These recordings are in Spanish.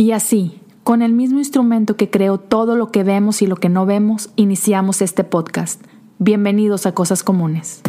Y así, con el mismo instrumento que creó todo lo que vemos y lo que no vemos, iniciamos este podcast. Bienvenidos a Cosas Comunes.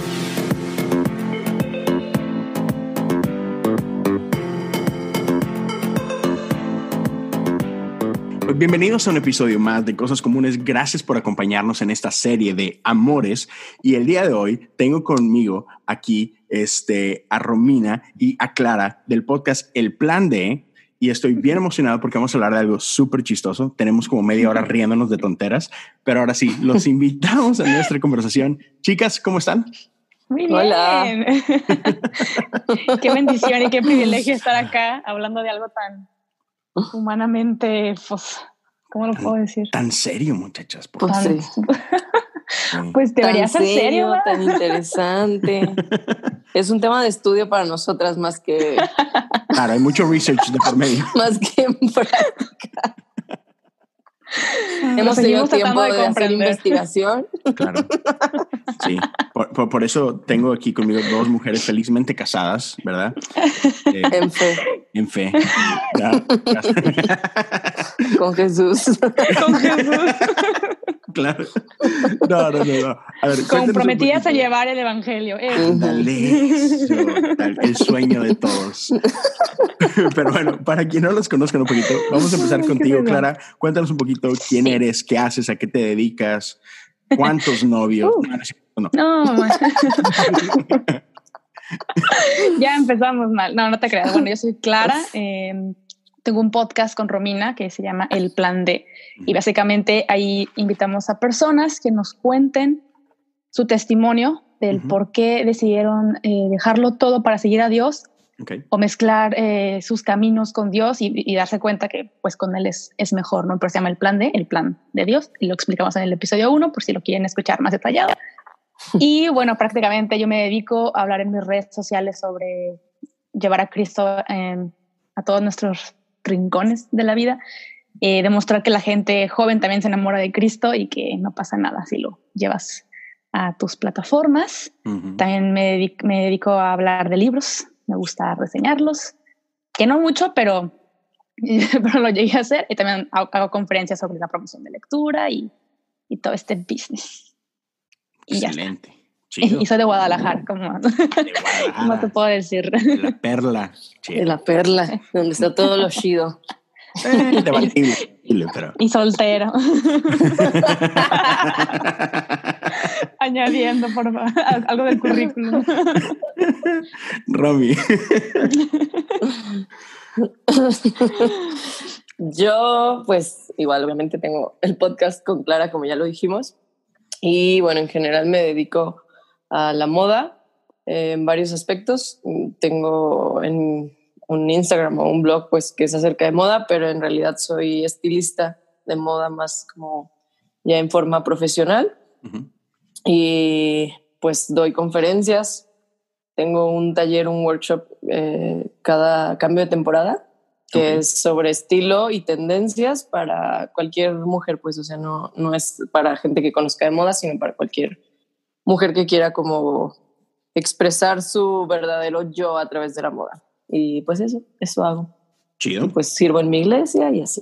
Pues bienvenidos a un episodio más de Cosas Comunes. Gracias por acompañarnos en esta serie de amores. Y el día de hoy tengo conmigo aquí este, a Romina y a Clara del podcast El Plan de y estoy bien emocionado porque vamos a hablar de algo súper chistoso. Tenemos como media hora riéndonos de tonteras, pero ahora sí, los invitamos a nuestra conversación. Chicas, ¿cómo están? Muy bien. Hola. qué bendición y qué privilegio estar acá hablando de algo tan humanamente, pues, ¿cómo lo puedo decir? Tan serio, muchachas. Pues, sí. Pues debería ser serio, tan interesante. es un tema de estudio para nosotras más que Claro, hay mucho research de por medio. Más que en práctica. Hemos tenido tiempo de, hacer investigación. Claro. Sí, por, eso tengo aquí conmigo dos mujeres felizmente casadas, ¿verdad? Eh, en fe. En fe. Con Jesús. Con Jesús. Claro. No, no, no. A ver, Comprometidas a llevar el evangelio. Dale, el sueño de todos. Pero bueno, para quien no los conozcan un poquito, vamos a empezar contigo, Clara. Cuéntanos un poquito quién eres, qué haces, a qué te dedicas, cuántos novios. Uh. no, ya empezamos mal. No, no te creas. Bueno, yo soy Clara. Em, tengo un podcast con Romina que se llama El Plan D. Y básicamente ahí invitamos a personas que nos cuenten su testimonio del por qué decidieron eh, dejarlo todo para seguir a Dios o mezclar eh, sus caminos con Dios y, darse cuenta que pues con Él es, es mejor, ¿no? Pero se llama el plan de, el plan de Dios y lo explicamos en el episodio 1 por si lo quieren escuchar más detallado. Y bueno, prácticamente yo me dedico a hablar en mis redes sociales sobre llevar a Cristo a todos nuestros rincones de la vida, eh, demostrar que la gente joven también se enamora de Cristo y que no pasa nada si lo llevas a tus plataformas. También me, me dedico a hablar de libros, me gusta reseñarlos, que no mucho, pero, pero lo llegué a hacer. Y también hago, conferencias sobre la promoción de lectura y, y todo este business. Excelente. Y soy de Guadalajara, como ¿Cómo te puedo decir? De la perla. De la perla, donde está todo lo chido. Y soltero. Añadiendo, por favor, algo del currículum. Romy. Yo, pues, igual, obviamente tengo el podcast con Clara, como ya lo dijimos. Y bueno, en general me dedico a la moda en varios aspectos. Tengo en un Instagram o un blog pues que es acerca de moda, pero en realidad soy estilista de moda más como ya en forma profesional. Y pues doy conferencias, tengo un taller, un workshop eh, cada cambio de temporada que es sobre estilo y tendencias para cualquier mujer, pues, o sea, no, no es para gente que conozca de moda, sino para cualquier mujer que quiera como expresar su verdadero yo a través de la moda. Y pues eso, eso hago. Chido. pues sirvo en mi iglesia y así.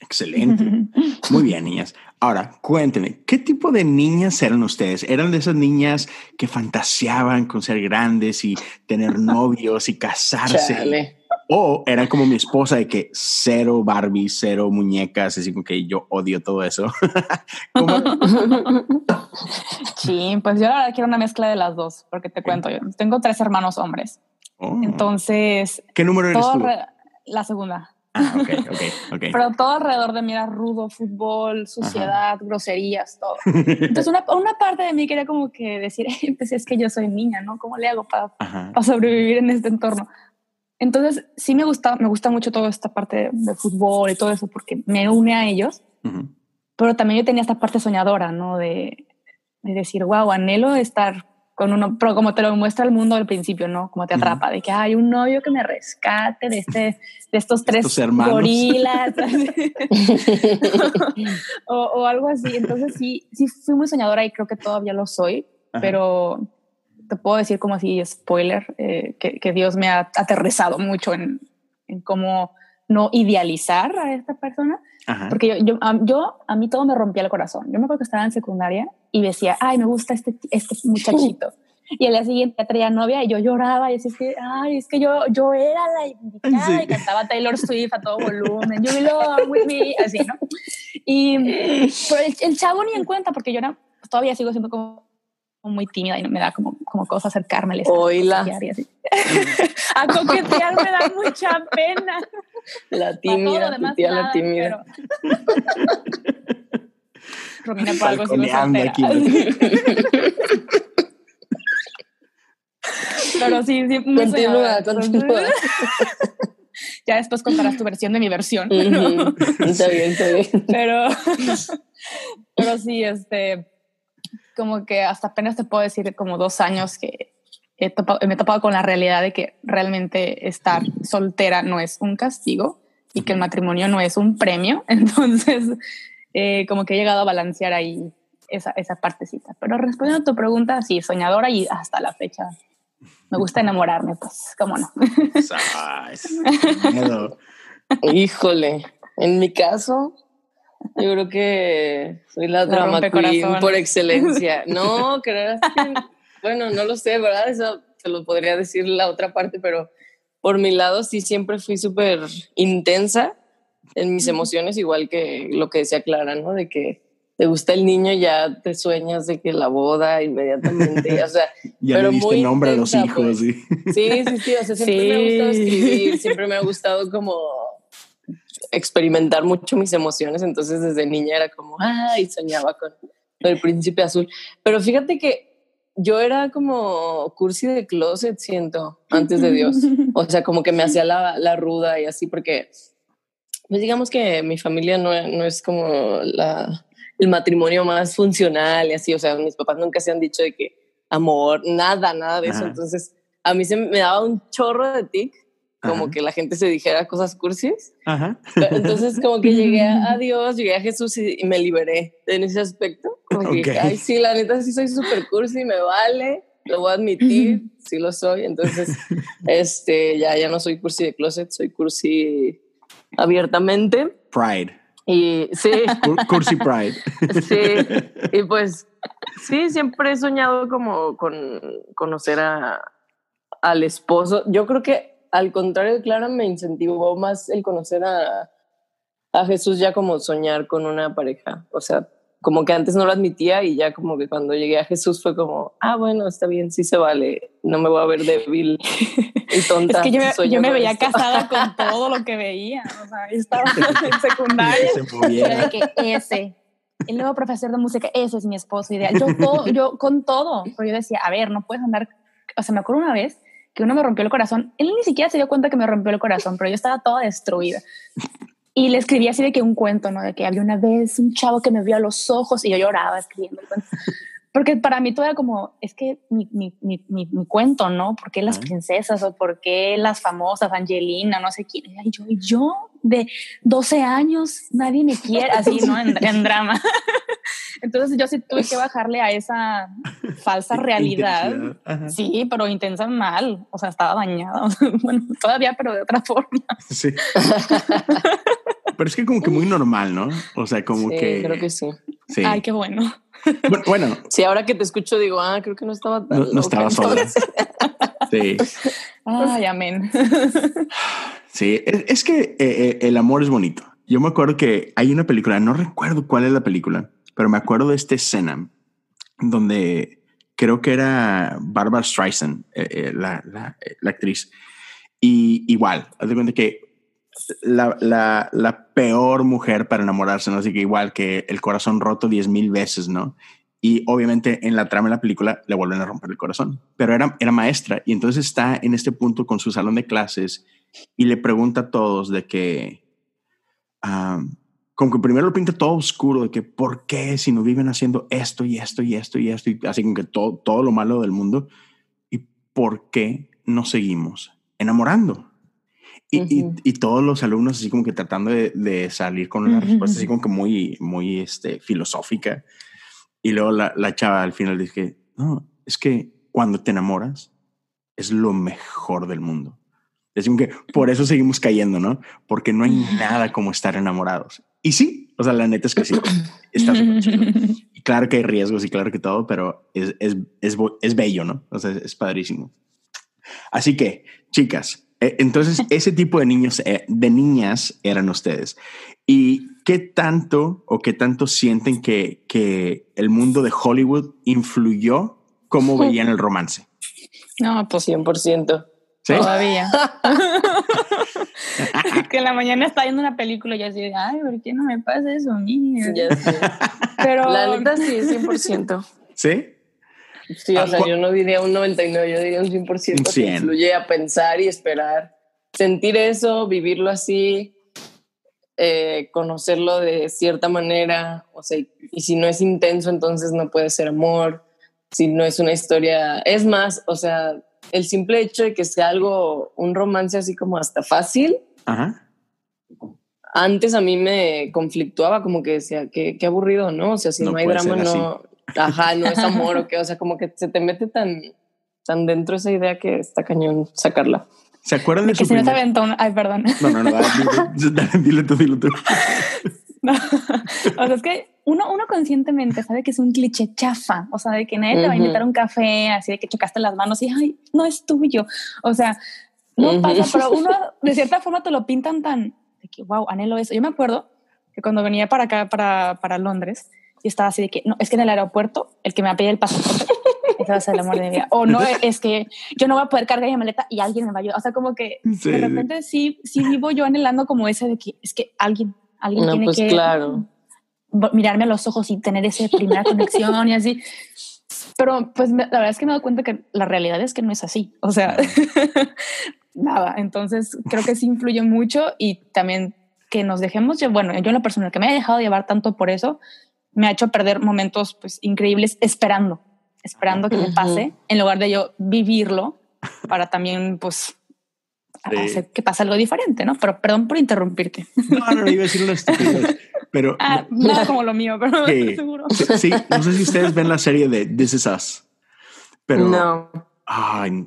Excelente. Muy bien, niñas. Ahora, cuéntenme, ¿qué tipo de niñas eran ustedes? ¿Eran de esas niñas que fantaseaban con ser grandes y tener novios y casarse? O eran como mi esposa de que cero Barbie, cero muñecas, así como que yo odio todo eso. sí, pues yo la verdad quiero una mezcla de las dos, porque te cuento, yo tengo tres hermanos hombres. Oh. Entonces. ¿Qué número eres tú? La segunda. Ah, ok, ok, ok. Pero todo alrededor de mí era rudo, fútbol, suciedad, groserías, todo. Entonces una, una, parte de mí quería como que decir, pues es que yo soy niña, ¿no? ¿Cómo le hago para, para sobrevivir en este entorno? Entonces sí me gusta, me gusta mucho toda esta parte de, fútbol y todo eso porque me une a ellos. Pero también yo tenía esta parte soñadora, ¿no? De, de decir, wow, anhelo estar con uno, pero como te lo muestra el mundo al principio, ¿no? Como te atrapa, de que hay un novio que me rescate de, este, de estos tres gorilas o, algo así. Entonces sí, sí fui muy soñadora y creo que todavía lo soy, pero te puedo decir como así, spoiler, eh, que, que, Dios me ha aterrizado mucho en, en cómo no idealizar a esta persona, porque yo, yo, a, yo, a mí todo me rompía el corazón. Yo me acuerdo que estaba en secundaria y decía, ay, me gusta este, este muchachito. Y al día siguiente traía novia y yo lloraba y decía, ay, es que yo, yo era la indicada y cantaba Taylor Swift a todo volumen, you belong with me, así, ¿no? Y pero el, chavo ni en cuenta porque yo era, todavía sigo siendo como muy tímida y no me da como, como cosa acercarme. Oíla. a coquetear me da mucha pena. La tímida, tía la tímida. Romina por algo sigo Aquí, Pero sí, sí. Continúa, continúa. ya después contarás tu versión de mi versión. Está bien, está bien. Pero, pero sí, este, como que hasta apenas te puedo decir como dos años que me he topado con la realidad de que realmente estar soltera no es un castigo y que el matrimonio no es un premio. Entonces, eh, como que he llegado a balancear ahí esa, esa partecita. Pero respondiendo a tu pregunta, sí, soñadora y hasta la fecha me gusta enamorarme, pues, cómo no. Híjole, en mi caso, yo creo que soy la, drama queen por excelencia. No, creerás que, bueno, no lo sé, ¿verdad? Eso te lo podría decir la otra parte, pero por mi lado sí siempre fui súper intensa en mis emociones, igual que lo que decía Clara, ¿no? De que te gusta el niño, ya te sueñas de que la boda inmediatamente, o sea, ya pero le diste muy nombre a los hijos, pues. sí. Sí, sí, sí, o sea, siempre me ha gustado escribir, siempre me ha gustado como experimentar mucho mis emociones, entonces desde niña era como, ay, soñaba con el príncipe azul. Pero fíjate que yo era como cursi de closet, siento, antes de Dios. O sea, como que me hacía la, la ruda y así, porque, pues digamos que mi familia no, no es como la el matrimonio más funcional y así. O sea, mis papás nunca se han dicho de que amor, nada, nada de eso. Entonces, a mí se me daba un chorro de tic, como que la gente se dijera cosas cursis. Entonces, como que llegué a, Dios, llegué a Jesús y, me liberé en ese aspecto. Como que, ay, sí, la neta sí soy súper cursi, me vale, lo voy a admitir, sí lo soy. Entonces, este, ya, ya no soy cursi de closet, soy cursi abiertamente. Pride. Y sí. Cursi Pride. Sí. Y pues sí, siempre he soñado como con conocer a, al esposo. Yo creo que al contrario Clara me incentivó más el conocer a, a Jesús ya como soñar con una pareja. O sea, como que antes no lo admitía y ya como que cuando llegué a Jesús fue como, ah, bueno, está bien, sí se vale, no me voy a ver débil y tonta. es que yo me, yo me veía casada con todo lo que veía, o sea, yo estaba en secundaria. de que ese, el nuevo profesor de música, ese es mi esposo ideal. Yo, todo, yo con todo, pero yo decía, a ver, no puedes andar, o sea, me acuerdo una vez que uno me rompió el corazón, él ni siquiera se dio cuenta que me rompió el corazón, pero yo estaba toda destruida. Y le escribí así de que un cuento, ¿no? De que había una vez un chavo que me vio a los ojos y yo lloraba escribiendo el cuento. Porque para mí todo era como, es que mi, mi, mi, mi, cuento, ¿no? ¿Por qué las princesas o por qué las famosas, Angelina, no sé quién? Y yo, yo de 12 años, nadie me quiere, así, ¿no? En, en drama. Entonces yo sí tuve que bajarle a esa falsa realidad. Sí, pero intensa mal. O sea, estaba dañada. bueno, todavía, pero de otra forma. Sí. pero es que como que muy normal, ¿no? O sea, como que... Creo que sí. sí. Ay, qué bueno. Bueno, Sí, ahora que te escucho digo, ah, creo que no estaba tan... No, no estaba sola. Sí. Ay, amén. Sí, es, que eh, eh, el amor es bonito. Yo me acuerdo que hay una película, no recuerdo cuál es la película, pero me acuerdo de esta escena donde creo que era Barbara Streisand, eh, eh, la, la, la, actriz. Y igual, haz de cuenta que la, la, la, peor mujer para enamorarse, ¿no? Así que igual que el corazón roto diez mil veces, ¿no? Y obviamente en la trama de la película le vuelven a romper el corazón, pero era, era maestra y entonces está en este punto con su salón de clases y le pregunta a todos de que, um, como que primero lo pinta todo oscuro, de que por qué si no viven haciendo esto y esto y esto y esto, y así como que todo, todo lo malo del mundo, y por qué no seguimos enamorando. Y, y, y, todos los alumnos así como que tratando de, de salir con una respuesta así como que muy, muy este, filosófica. Y luego la, la chava al final dice, no, es que cuando te enamoras es lo mejor del mundo. Es como que por eso seguimos cayendo, ¿no? Porque no hay nada como estar enamorados. Y sí, o sea, la neta es que sí, está. Y claro que hay riesgos y claro que todo, pero es, es, es, es bello, ¿no? O sea, es padrísimo. Así que, chicas, eh, entonces ese tipo de niños, eh, de niñas eran ustedes. ¿Y qué tanto o qué tanto sienten que, que el mundo de Hollywood influyó cómo veían el romance? No, pues 100%. ¿Sí? Todavía. que en la mañana está viendo una película y así, ay, ¿por qué no me pasa eso a mí? Ya sé. Pero La neta sí, 100%. ¿Sí? Sí, Ah, o sea, cu- yo no diría un 99, yo diría un 100%. Un que 100. influye a pensar y esperar. Sentir eso, vivirlo así, eh, conocerlo de cierta manera. O sea, y si no es intenso, entonces no puede ser amor. Si no es una historia. Es más, o sea, el simple hecho de que sea algo, un romance así como hasta fácil, Ajá. antes a mí me conflictuaba, como que decía, qué, qué aburrido, ¿no? O sea, si No no, hay drama, no, ajá, no es amor o qué, o sea, como que se te mete tan, tan dentro esa idea que está cañón sacarla. ¿Se acuerdan de que su si no te primer- aventó un- Ay, perdón. No, no, no, dale, dile, dile tú, dile tú. No. O sea, es que uno, uno conscientemente sabe que es un cliché chafa, o sea, de que nadie te va a invitar un café, así de que chocaste las manos y, ay, no es tuyo. O sea, no pasa, pero uno de cierta forma te lo pintan tan, de que, wow, anhelo eso. Yo me acuerdo que cuando venía para acá, para, para Londres, y estaba así de que, no, es que en el aeropuerto, el que me va a pedir el pasaporte, ese va a ser el amor de mi vida. O no, es que yo no voy a poder cargar mi maleta y alguien me va a ayudar. O sea, como que Sí, de repente sí, sí vivo yo anhelando como ese de que es que alguien, alguien No, tiene pues que claro. Mirarme a los ojos y tener esa primera conexión y así. Pero pues me- la verdad es que me he dado cuenta que la realidad es que no es así. O sea, nada. Entonces creo que sí influye mucho y también que nos dejemos, bueno, yo en lo personal que me he dejado llevar tanto por eso, me ha hecho perder momentos pues increíbles esperando, esperando que me Ujú. pase en lugar de yo vivirlo para también pues Sí. hacer que pase algo diferente, ¿no? Pero perdón por interrumpirte. No, no, no, iba a decir una estupidez. Pero Ah, nada como lo mío, pero Sí. seguro. sí, no sé si ustedes ven la serie de This Is Us, pero no. ay,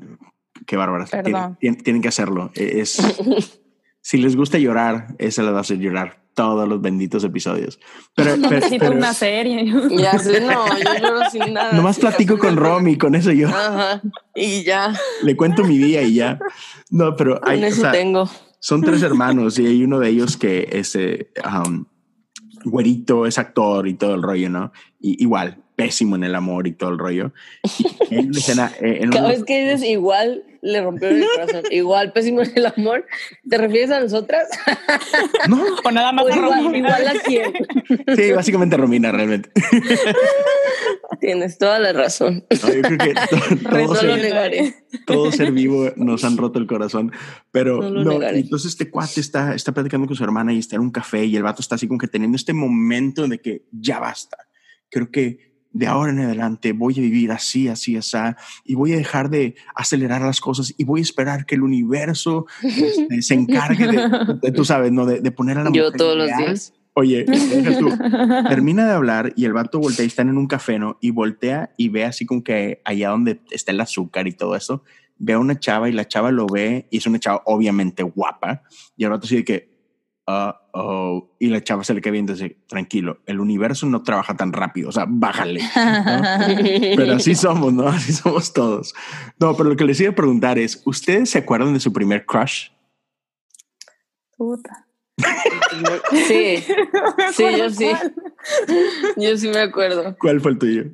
qué bárbaras. Perdón. Tienen, tienen- que hacerlo. Es, si les gusta llorar, esa les va a hacer llorar todos los benditos episodios. Pero, No pero- necesito pero una serie. Ya sé, no, yo lloro sin nada. nomás platico con. Romy, con eso yo Ajá, y ya, le cuento mi día y ya. No, pero hay, con o eso sea, tengo. son tres hermanos y hay uno de ellos que es eh, um, güerito, es actor y todo el rollo, ¿no? Y igual, pésimo en el amor y todo el rollo. Y en una escena, eh, en Cada una- vez que dices igual, le rompieron el corazón. igual, pésimo en el amor. ¿Te refieres a nosotras? no, O nada más O a igual, Romina. igual a quién. sí, básicamente Romina, realmente. Tienes toda la razón. No, yo creo que to- todo, ser, negaré. todo ser vivo nos han roto el corazón. Pero No lo no, negaré. entonces este cuate está, está platicando con su hermana y está en un café y el vato está así como que teniendo este momento de que ya basta. Creo que de ahora en adelante voy a vivir así, así, así, y voy a dejar de acelerar las cosas y voy a esperar que el universo este, se encargue de, de- tú sabes, ¿no? De, de poner a la Yo mujer todos los días. Oye, tú. termina de hablar y el vato voltea y están en un café, ¿no? Y voltea y ve así como que allá donde está el azúcar y todo eso, ve a una chava y la chava lo ve y es una chava obviamente guapa y el vato así de que, "Uh, oh, y la chava se le queda viendo y dice, tranquilo, el universo no trabaja tan rápido, o sea, bájale. Pero así somos, ¿no? Así somos todos. No, pero lo que les iba a preguntar es, ¿ustedes se acuerdan de su primer crush? Puta. Sí, Sí, yo sí. Yo sí me acuerdo. ¿Cuál fue el tuyo?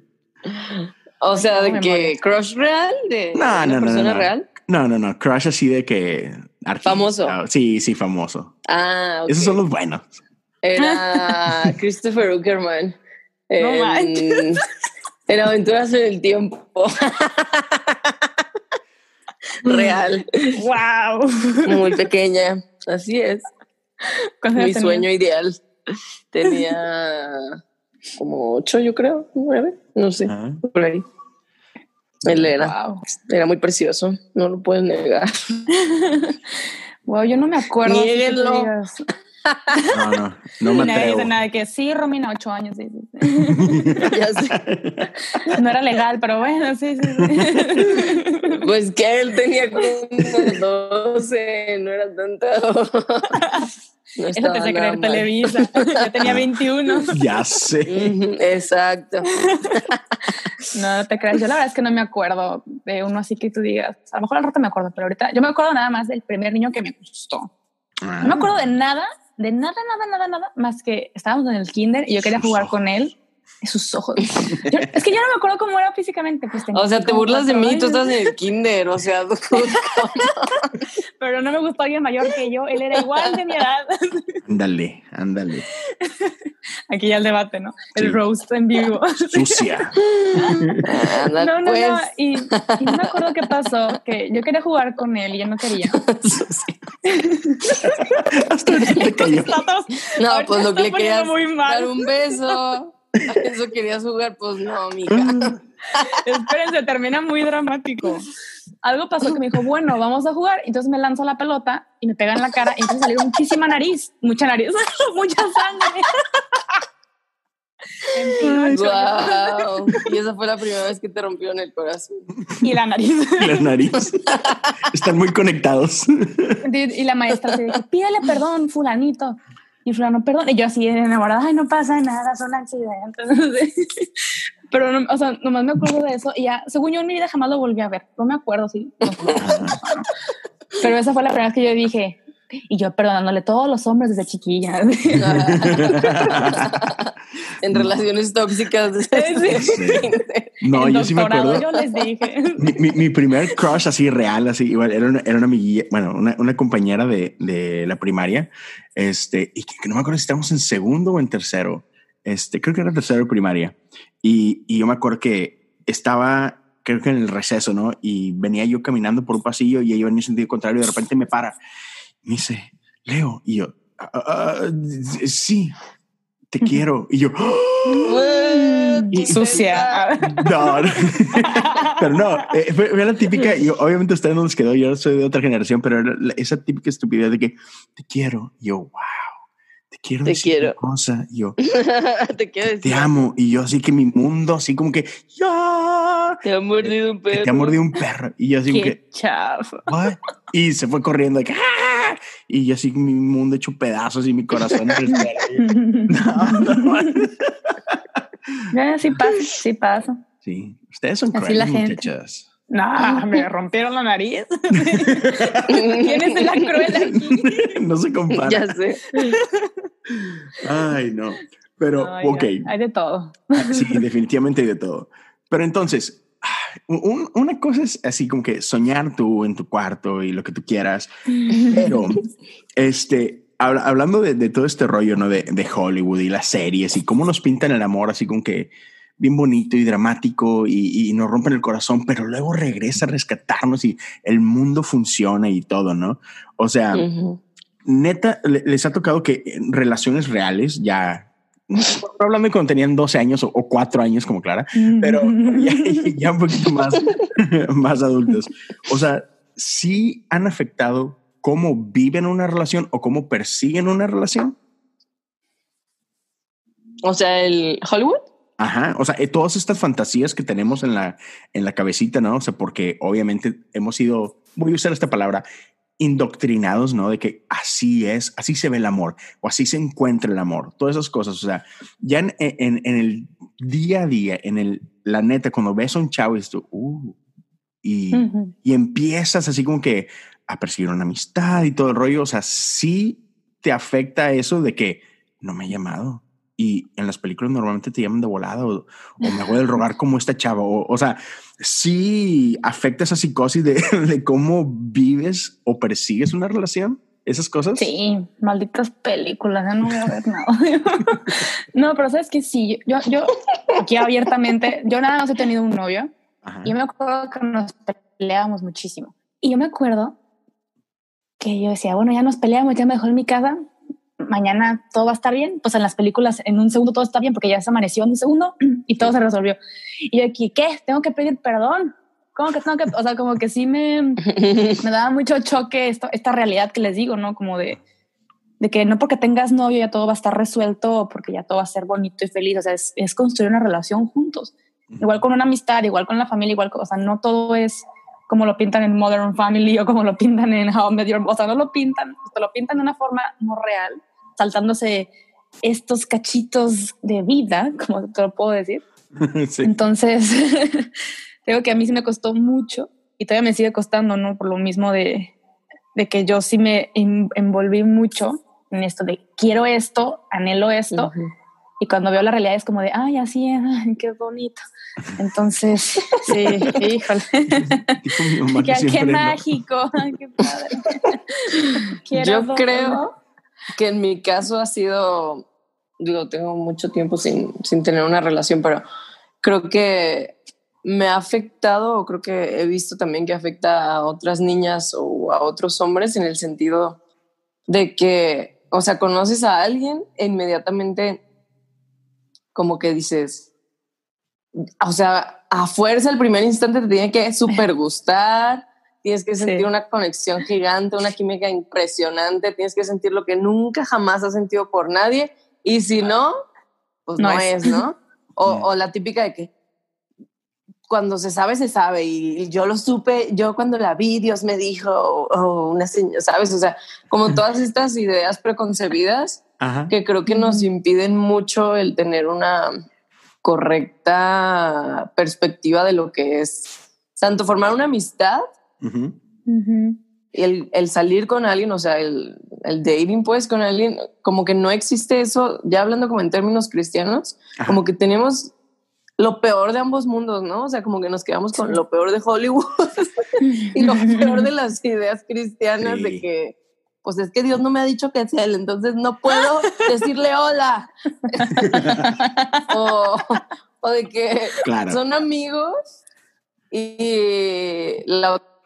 O sea, de que crush real de No, no, no, persona no, no. real. No, no, no, crush así de que... artista. Famoso. Sí, sí, famoso. Ah. Esos son los buenos. Era Christopher Uckerman. No en, manches. en Aventuras en el Tiempo. Real. Wow. Muy pequeña. Así es. ¿Cuántos Mi sueño ideal. Tenía como ocho, yo creo, nueve, no sé, Ajá. por ahí. Él era, Wow. era muy precioso, no lo puedes negar. Wow, yo no me acuerdo. Niéguenlo. No, no, no me atrevo. dice nada de que sí, Romina, ocho años. Sí, sí, sí. Ya sé. No era legal, pero bueno, sí, sí. sí. Pues que él tenía como 12, no era tanto. No Eso te hace creer mal. Televisa. Yo tenía 21. Ya sé. Exacto. No, no te creas. Yo la verdad es que no me acuerdo de uno así que tú digas. A lo mejor al rato me acuerdo, pero ahorita yo me acuerdo nada más del primer niño que me gustó. Ah. No me acuerdo de nada, de nada, nada, nada, nada, más que estábamos en el kinder y yo quería jugar con él. Sus ojos. Yo- es que yo no me acuerdo cómo era físicamente. Pues tenía O sea, te burlas de mí, tú estás en el kinder, o sea. Pero no me gustó alguien mayor que yo. Él era igual de mi edad. Ándale, ándale. Aquí ya el debate, ¿no? El Sí. roast en vivo. Sucia. Anda, No, no, pues. no. Y, y no me acuerdo qué pasó, que yo quería jugar con él y yo no quería. Hasta ahorita te cayó. No, pues lo que le querías muy mal. dar un beso. A eso querías jugar, pues no, mija. Espérense, termina muy dramático. Algo pasó que me dijo, bueno, vamos a jugar. Entonces me lanzó la pelota y me pega en la cara y empieza a salir muchísima nariz, mucha nariz, mucha sangre. En Pinocho, Wow. Y esa fue la primera vez que te rompió en el corazón. y la nariz. Y la nariz. Están muy conectados. Y la maestra se dijo, pídele perdón, fulanito. Y fulano, perdón. Y yo así enamorada, ay, no pasa nada, son accidentes. Pero, no, o sea, nomás me acuerdo de eso. Y ya, según yo en mi vida jamás lo volví a ver. No me acuerdo, sí. Pero esa fue la primera vez que yo dije, y yo perdonándole a todos los hombres desde chiquilla. en relaciones tóxicas. No, El yo sí me acuerdo. Yo les dije. Mi, mi- mi primer crush así real, así igual, era una, era una amiguilla, bueno, una, una compañera de, de la primaria, este, y que, que no me acuerdo si estábamos en segundo o en tercero, este, creo que era tercero de primaria, y, y yo me acuerdo que estaba, creo que en el receso, ¿no? Y venía yo caminando por un pasillo y ella venía en sentido contrario y de repente me para, me dice, Leo, y yo, "Ah, ah, sí, te quiero, y yo, Y- Sucia. no, no. pero no, eh, fue, fue la típica, y obviamente ustedes no les quedó, yo soy de otra generación, pero era la- esa típica estupidez de que te quiero, y yo, wow, quiero Te decir quiero. una cosa, y yo, te quiero decir. te amo, y yo así que mi mundo, así como que, ya, Te ha mordido un perro. te ha mordido un perro, y yo así como que, chafa. "What?" y se fue corriendo, "Ah", y yo así mi mundo hecho pedazos y mi corazón. en el suelo. no, no, Eh, sí pasa, sí pasa. sí, ustedes son crueles, muchachas. No, me rompieron la nariz. ¿Quién es la cruel aquí? no se compara. Ya sé. Ay, no. Pero, Ay, ok. ay, Hay de todo. Sí, definitivamente hay de todo. Pero entonces, un- una cosa es así como que soñar tú en tu cuarto y lo que tú quieras. Pero, este, habla- hablando de, de todo este rollo, ¿no? De, de Hollywood y las series y cómo nos pintan el amor así como que bien bonito y dramático y, y nos rompen el corazón, pero luego regresa a rescatarnos y el mundo funciona y todo, ¿no? O sea, neta, le- les ha tocado que en relaciones reales, ya, hablando de cuando tenían 12 años o, o 4 años como Clara, pero ya, ya un poquito más, más adultos. O sea, sí han afectado cómo viven una relación o cómo persiguen una relación. O sea, el Hollywood. Ajá, o sea, eh, todas estas fantasías que tenemos en la, en la cabecita, ¿no? O sea, porque obviamente hemos sido, voy a usar esta palabra, indoctrinados, ¿no? De que así es, así se ve el amor o así se encuentra el amor, todas esas cosas. O sea, ya en, en, en el día a día, en el, la neta, cuando ves a un chavo y tú, uh, y, Ujú. y empiezas así como que a perseguir una amistad y todo el rollo. O sea, sí te afecta eso de que no me ha llamado. Y en las películas normalmente te llaman de volada o, o me hago del rogar como esta chava. O, o sea, sí afecta esa psicosis de, de cómo vives o persigues una relación. Esas cosas. Sí, malditas películas, ya no voy a ver nada. no, pero sabes que sí, yo, yo aquí abiertamente, yo nada más he tenido un novio Ajá. y yo me acuerdo que nos peleábamos muchísimo. Y yo me acuerdo que yo decía, bueno, ya nos peleamos, ya me dejó en mi casa, mañana todo va a estar bien. Pues en las películas, en un segundo todo está bien porque ya se amaneció en un segundo y todo se resolvió. Y yo aquí, ¿qué? Tengo que pedir perdón. ¿Cómo que tengo que? O sea, como que sí me, me daba mucho choque esto, esta realidad que les digo, ¿no? Como de, de que no porque tengas novio ya todo va a estar resuelto o porque ya todo va a ser bonito y feliz, o sea, es, es construir una relación juntos. Igual con una amistad, igual con la familia, igual, o sea, no todo es como lo pintan en Modern Family o como lo pintan en How I Met Your O sea, no lo pintan, te lo pintan de una forma no real, saltándose estos cachitos de vida, como te lo puedo decir. sí. Entonces, creo que a mí sí me costó mucho y todavía me sigue costando, ¿no? Por lo mismo de, de que yo sí me envolví mucho en esto de quiero esto, anhelo esto. Y cuando veo la realidad es como de, ay, así es, qué bonito. Entonces, sí, híjole. qué, qué mágico, qué padre. Yo creo que en mi caso ha sido, digo, tengo mucho tiempo sin, sin tener una relación, pero creo que me ha afectado, o creo que he visto también que afecta a otras niñas o a otros hombres en el sentido de que, o sea, conoces a alguien e inmediatamente como que dices, o sea, a fuerza el primer instante te tiene que súper gustar, tienes que sentir una conexión gigante, una química impresionante, tienes que sentir lo que nunca jamás has sentido por nadie y si no, pues no, es. ¿no? O, o, la típica de que cuando se sabe, se sabe. Y, yo lo supe, yo cuando la vi, Dios me dijo, o, una señora, ¿sabes? O sea, como todas estas ideas preconcebidas que creo que nos impiden mucho el tener una correcta perspectiva de lo que es tanto formar una amistad y el, el, salir con alguien, o sea, el, el, dating pues con alguien, como que no existe eso, ya hablando como en términos cristianos, como que tenemos lo peor de ambos mundos, ¿no? O sea, como que nos quedamos con lo peor de Hollywood y lo peor de las ideas cristianas de que, pues es que Dios no me ha dicho que es Él, entonces no puedo decirle hola. o, de que son amigos y la otra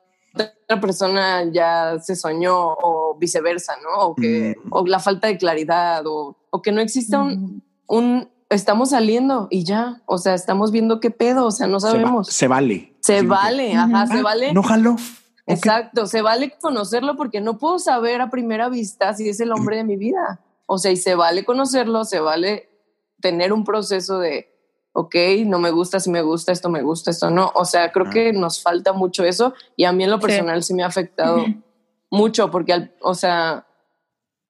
persona ya se soñó o viceversa, ¿no? O, que, mm. o la falta de claridad o, o que no exista un, un estamos saliendo y ya, o sea, estamos viendo qué pedo, o sea, no sabemos. Se, vale. Se vale, ajá, se vale. No jalo. Exacto, se vale conocerlo porque no puedo saber a primera vista si es el hombre de mi vida. O sea, y se vale conocerlo, se vale tener un proceso de, ok, no me gusta, si me gusta, esto me gusta, esto no. O sea, creo que nos falta mucho eso y a mí en lo personal sí, me ha afectado mucho porque, o sea,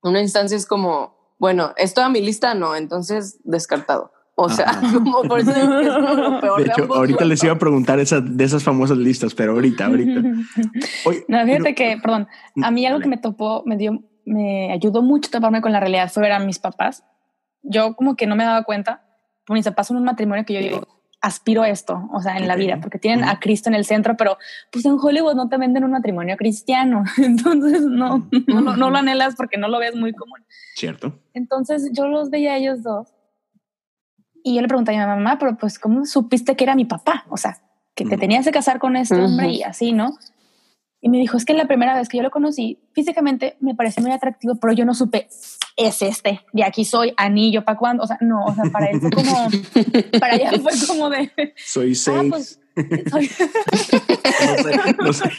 una instancia es como, bueno, esto a mi lista no, entonces descartado. O sea, como por eso es lo peor de, hecho, ahorita les iba a preguntar esa, de esas famosas listas, pero ahorita, ahorita. no, fíjate que, perdón, a mí algo que me topó, me dio, me ayudó mucho a toparme con la realidad fue ver a mis papás. Yo como que no me daba cuenta, mis papás en un matrimonio que yo digo, aspiro a esto, o sea, en la vida, porque tienen a Cristo en el centro, pero pues en Hollywood no te venden un matrimonio cristiano, entonces no, no, no, lo anhelas porque no lo ves muy común. Cierto. Entonces yo los veía a ellos dos y yo le pregunté a mi mamá, pero pues ¿cómo supiste que era mi papá? O sea, que te tenías que casar con este hombre y así, ¿no? Y me dijo, es que la primera vez que yo lo conocí, físicamente me pareció muy atractivo, pero yo no supe, es este, de aquí soy, anillo, ¿para cuándo? O sea, no, o sea, para él fue como, para ella fue como de... Soy ah, seis. pues, soy... no, sé,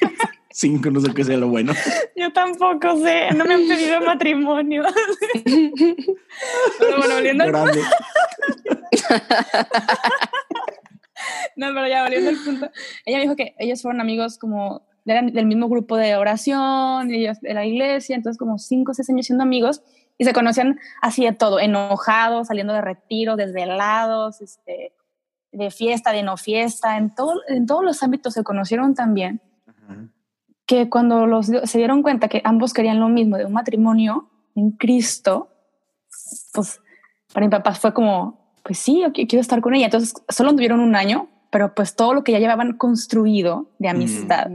Cinco, no sé qué sea lo bueno. Yo tampoco sé, no me han pedido matrimonio. pero bueno, volviendo al punto. no, pero ya volviendo al punto. Ella dijo que ellos fueron amigos como eran del mismo grupo de oración, ellos de la iglesia, entonces como cinco o seis años siendo amigos y se conocían así de todo, enojados, saliendo de retiro, desvelados, este, de fiesta, de no fiesta, en, todo, en todos los ámbitos se conocieron también, que cuando los, se dieron cuenta que ambos querían lo mismo de un matrimonio en Cristo, pues para mi papá fue como, pues sí, yo quiero estar con ella. Entonces solo tuvieron un año, pero pues todo lo que ya llevaban construido de amistad,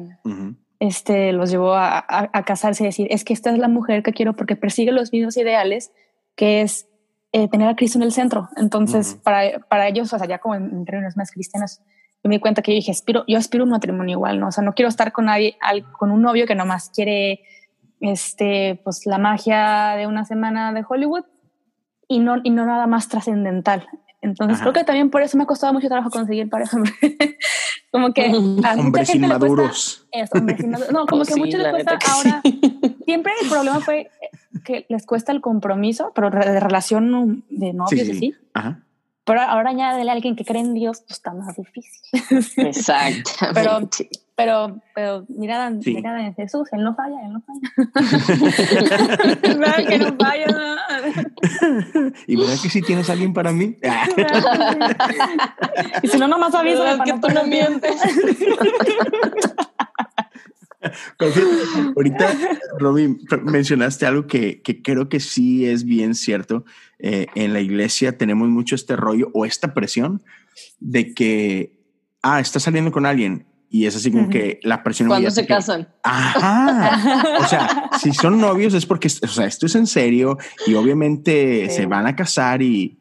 este, los llevó a, casarse y decir, es que esta es la mujer que quiero porque persigue los mismos ideales, que es eh, tener a Cristo en el centro. Entonces, para, para ellos, o sea, ya como en, términos más cristianos, yo me di cuenta que yo dije, aspiro, yo aspiro a un matrimonio igual, ¿no? O sea, no quiero estar con nadie, con un novio que nomás quiere, este, pues la magia de una semana de Hollywood y no, y no nada más trascendental. Entonces creo que también por eso me ha costado mucho trabajo conseguir pareja. como que a hombres inmaduros. Eso, hombres inmaduros. No, como que mucho les cuesta ahora siempre el problema fue que les cuesta el compromiso, pero de relación de novios Sí, y sí. así. Ajá. Pero ahora añádele a alguien que cree en Dios, pues está más difícil. Exactamente. Pero, pero, pero mirada, Sí. mirada en Jesús, Él no falla, Él no falla. Verdad que no falla. ¿no? ¿Y verdad que sí tienes alguien para mí? Y si no, nomás avisa ¿Verdad que tú no mientes? fíjate, ahorita, Robin, mencionaste algo que, que creo que sí es bien cierto. Eh, en la iglesia tenemos mucho este rollo o esta presión de que, ah, estás saliendo con alguien y es así como Ujú. que la presión. Cuando se casan. Ajá. O sea, si son novios es porque, o sea, esto es en serio y obviamente Sí. se van a casar y,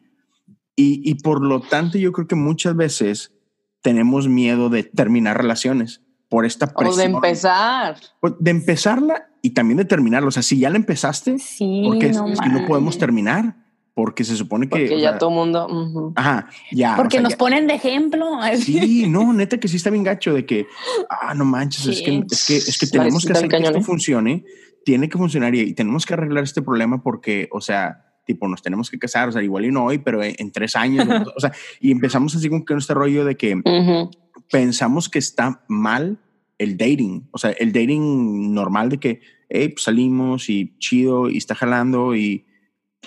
y, y por lo tanto yo creo que muchas veces tenemos miedo de terminar relaciones por esta O de presión. empezar. Pues, de empezarla y también de terminarla. O sea, si ya la empezaste, Sí, porque es, no es que no podemos terminar porque se supone que... Porque o ya sea, todo mundo. ujú. Ajá, ya. o Porque sea, nos ya- ponen de ejemplo. Sí, no, neta que sí está bien gacho de que, ah, no manches, es, que, Sí. es que es que tenemos sí que hacer que esto ¿eh? funcione, tiene que funcionar y, y tenemos que arreglar este problema porque, o sea, tipo, nos tenemos que casar, o sea, igual y no hoy, pero en, en tres años, o- o sea, y empezamos así con que este rollo de que Ujú. pensamos que está mal el dating, o sea, el dating normal de que, hey, pues salimos y chido y está jalando y,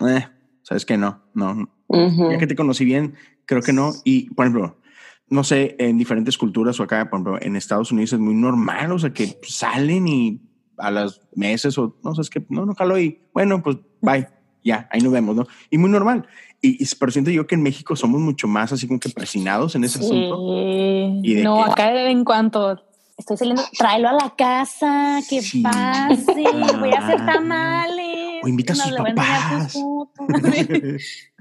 eh, sabes que no, no, ya que te conocí bien, creo que no. Y, por ejemplo, no sé, en diferentes culturas o acá, por ejemplo, en Estados Unidos es muy normal, o sea, que salen y a las meses o no sé, es que no, no jaló y bueno, pues bye, ya, ahí nos vemos, ¿no? Y muy normal. Y, y- pero siento yo que en México somos mucho más así como que presinados en ese asunto. Sí. ¿Y de No, qué? acá en cuanto estoy saliendo, tráelo a la casa, que Sí. pase, voy a hacer tamales. O invita a sus papás.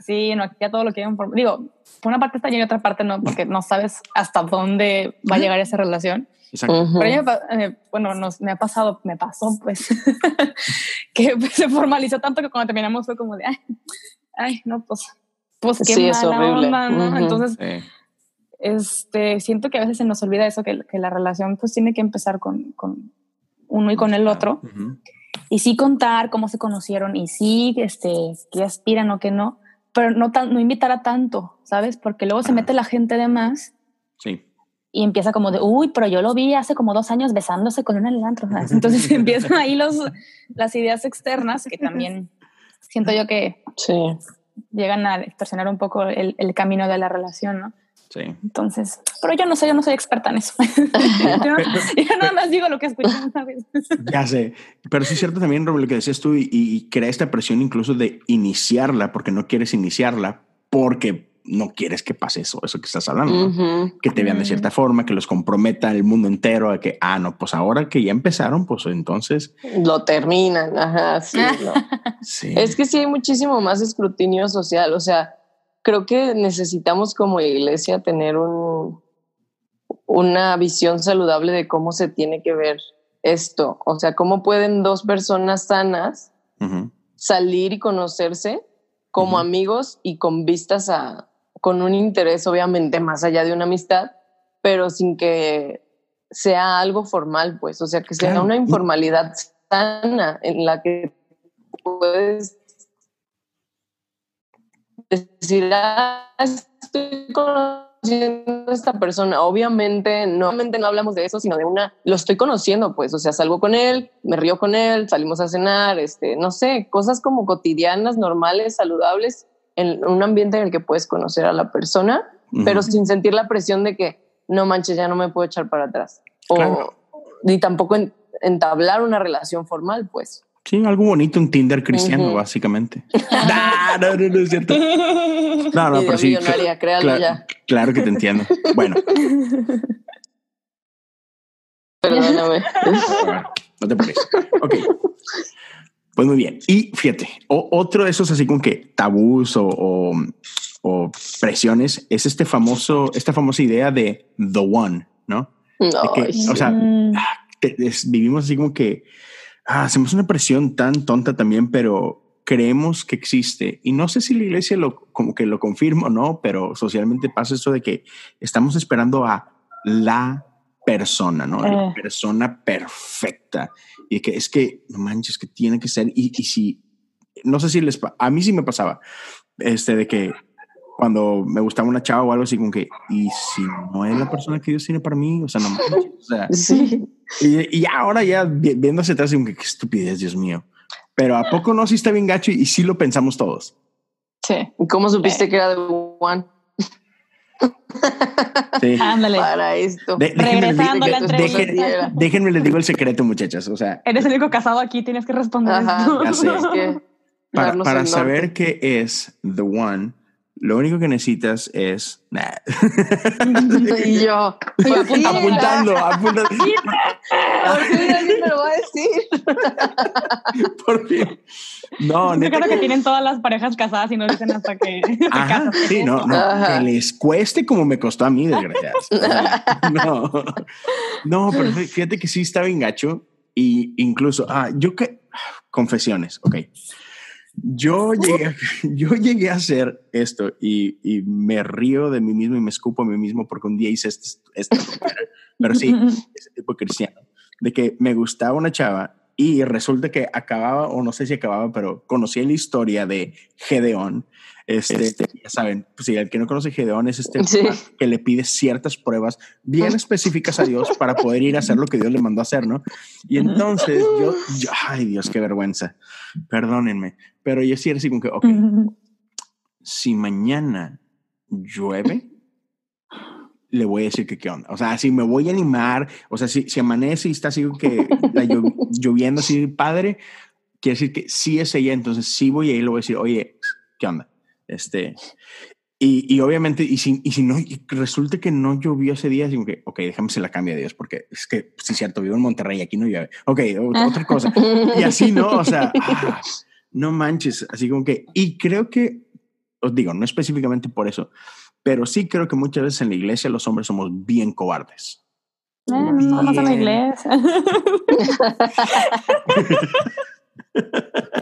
Sí. No, aquí ya todo lo quieren por... Digo, por una parte está bien y otra parte no, porque no sabes hasta dónde va a llegar esa relación. Exacto. Pero a mí me pa- eh, bueno, nos, me ha pasado, me pasó pues, que pues, se formalizó tanto que cuando terminamos fue como de, ay, ay no, pues, pues qué Sí, es mala horrible. onda, ¿no? Ujú. Entonces, Sí. este, siento que a veces se nos olvida eso, que, que la relación pues tiene que empezar con, con uno y con el otro. Ujú. Y sí contar cómo se conocieron y sí, este, qué aspiran o qué no, pero no, tan, no invitar a tanto, ¿sabes? Porque luego se mete la gente de más Sí. y empieza como de, uy, pero yo lo vi hace como dos años besándose con una en el antro, ¿sabes? Entonces empiezan ahí los, las ideas externas que también siento yo que Sí. llegan a distorsionar un poco el, el camino de la relación, ¿no? Sí. Entonces, pero yo no sé, yo no soy experta en eso. yo, yo nada más digo lo que escuché una vez. Ya sé, pero sí es cierto también, Rob, lo que decías tú, y, y crea esta presión incluso de iniciarla, porque no quieres iniciarla, porque no quieres que pase eso, eso que estás hablando, que te vean de cierta forma, que los comprometa el mundo entero a que, ah, no, pues ahora que ya empezaron, pues entonces, Lo terminan. Ajá, sí. no. sí. Es que sí hay muchísimo más escrutinio social. O sea, creo que necesitamos como iglesia tener un, una visión saludable de cómo se tiene que ver esto. O sea, cómo pueden dos personas sanas Ujú. salir y conocerse como Ujú. amigos y con vistas a, con un interés obviamente más allá de una amistad, pero sin que sea algo formal, pues, o sea, que sea Claro. una informalidad sana en la que puedes decir, ah, estoy conociendo a esta persona. Obviamente, no, obviamente no hablamos de eso, sino de una, lo estoy conociendo, pues, o sea, salgo con él, me río con él, salimos a cenar, este, no sé, cosas como cotidianas, normales, saludables, en un ambiente en el que puedes conocer a la persona, pero sin sentir la presión de que, no manches, ya no me puedo echar para atrás. O, Claro. ni tampoco en- entablar una relación formal, pues. Sí, algo bonito, un Tinder cristiano, básicamente. no, no, no, no es cierto. No, no, pero sí. cla- ya. Claro que te entiendo. Bueno, Perdóname. no te preocupes. Ok. Pues muy bien. Y fíjate, o- otro de esos así como que tabús o, o, o presiones es este famoso, esta famosa idea de the one, ¿no? No, que, o sea, Mm, te- es- vivimos así como que ah, hacemos una presión tan tonta también, pero creemos que existe. Y no sé si la iglesia lo como que lo confirma o no, pero socialmente pasa eso de que estamos esperando a la persona, ¿no? La Eh. persona perfecta. Y que es que, no manches, que tiene que ser. Y, y si, no sé si les, a mí sí me pasaba, este, de que cuando me gustaba una chava o algo así, como que, y si no es la persona que Dios tiene para mí, o sea, no manches, o sea, Sí. y, y ahora ya vi- viendo hacia atrás, digo que qué estupidez, Dios mío. Pero ¿a poco no? Sí está bien gacho y, y sí lo pensamos todos. Sí. ¿Y ¿Cómo supiste que era de One Sí. Ándale. para esto? De- déjenme, Regresando a la entrevista. dejen- déjenme les digo el secreto, muchachas. O sea, Eres el único casado aquí, tienes que responder Ajá, esto. Ya sé. Es que para, para saber qué es The One, lo único que necesitas es... nah. Y yo, Y fin, apuntando, apuntando. por fin alguien me lo va a decir. Por fin. No, Yo neta creo que tienen todas las parejas casadas y no dicen hasta que se Ajá, casan. sí, no, no, Ajá. que les cueste como me costó a mí, sea, No, no, pero fíjate que sí está bien gacho y incluso, ah, yo que, confesiones, ok. Yo llegué, yo llegué a hacer esto y, y me río de mí mismo y me escupo a mí mismo porque un día hice esto, esto pero sí, ese tipo cristiano, de que me gustaba una chava y resulta que acababa, o no sé si acababa, pero conocí la historia de Gedeón. Este, ya saben, pues si el que no conoce Gedeón es este Sí. que le pide ciertas pruebas bien específicas a Dios para poder ir a hacer lo que Dios le mandó a hacer, ¿no? Y entonces yo, yo ay Dios, qué vergüenza, perdónenme, pero yo sí era así como que, ok, si mañana llueve, le voy a decir que qué onda. O sea, si me voy a animar, o sea, si, si amanece y está así que lloviendo así padre, quiere decir que sí es ella, entonces sí voy a ir y le voy a decir, oye, ¿qué onda? Este, y, y obviamente, y si, y si no, y resulta que no llovió ese día, digo que, ok, déjame se la cambia a Dios, porque es que, sí, cierto, vivo en Monterrey, aquí no llueve. Ok, ot- otra cosa. Y así no, o sea, ah, no manches, así como que, y creo que, os digo, no específicamente por eso, pero sí creo que muchas veces en la iglesia los hombres somos bien cobardes. Eh, no pasa en la iglesia.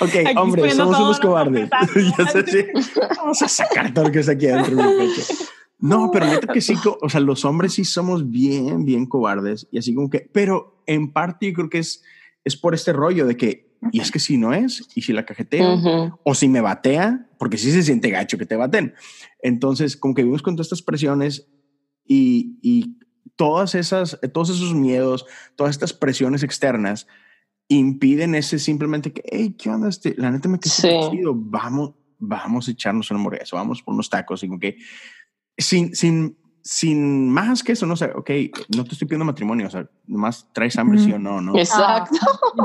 Ok, Aquí hombres, poniendo somos unos ¿no? cobardes. Sé, sí. Vamos a sacar todo lo que está aquí adentro de mi pecho. No, pero neta que sí, o sea, los hombres sí somos bien, bien cobardes y así como que, pero en parte yo creo que es, es por este rollo de que, y es que si no es, y si la cajeteo, Ujú. o si me batea, porque sí se siente gacho que te baten. Entonces, como que vivimos con todas estas presiones y, y todas esas, todos esos miedos, todas estas presiones externas impiden ese simplemente que, hey, ¿qué onda? Este, la neta me quedé Sí. vamos, vamos a echarnos una hamburguesa, vamos por unos tacos y como que sin, sin, sin más que eso, no sé, ok, no te estoy pidiendo matrimonio, o sea, nomás traes hambre, sí o no, ¿no? Exacto.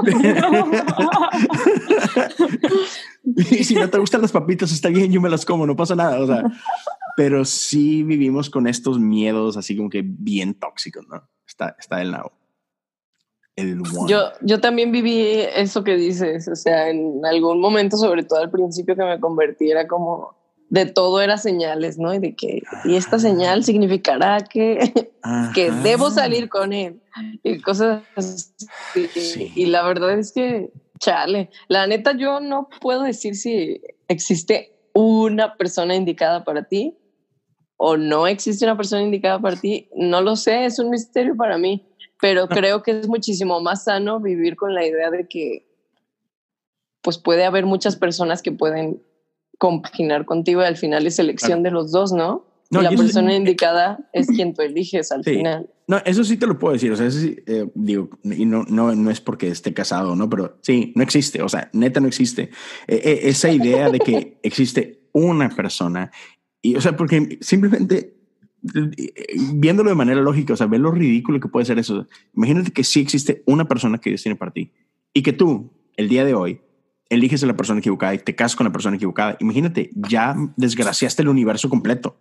y si no te gustan las papitas, está bien, yo me las como, no pasa nada. O sea, pero sí vivimos con estos miedos así como que bien tóxicos, ¿no? Está, está del lado. El one. Yo, yo también viví eso que dices, o sea, en algún momento, sobre todo al principio que me convertí, era como de todo era señales, ¿no? Y de que, y esta señal significará que, que debo salir con él y cosas así. Sí. Y la verdad es que, chale, la neta yo no puedo decir si existe una persona indicada para ti o no existe una persona indicada para ti, no lo sé, es un misterio para mí, pero creo que es muchísimo más sano vivir con la idea de que pues puede haber muchas personas que pueden compaginar contigo y al final es elección de los dos, ¿no? No, Y la persona indicada es quien tú eliges al Sí. final. No, eso sí te lo puedo decir. O sea, eso sí, eh, digo, y no, no, no es porque esté casado, ¿no? Pero sí, no existe. O sea, neta no existe. Eh, eh, esa idea de que existe una persona y, o sea, porque simplemente eh, viéndolo de manera lógica, o sea, ver lo ridículo que puede ser eso. Imagínate que sí existe una persona que Dios tiene para ti y que tú, el día de hoy, eliges a la persona equivocada y te casas con la persona equivocada. Imagínate, ya desgraciaste el universo completo.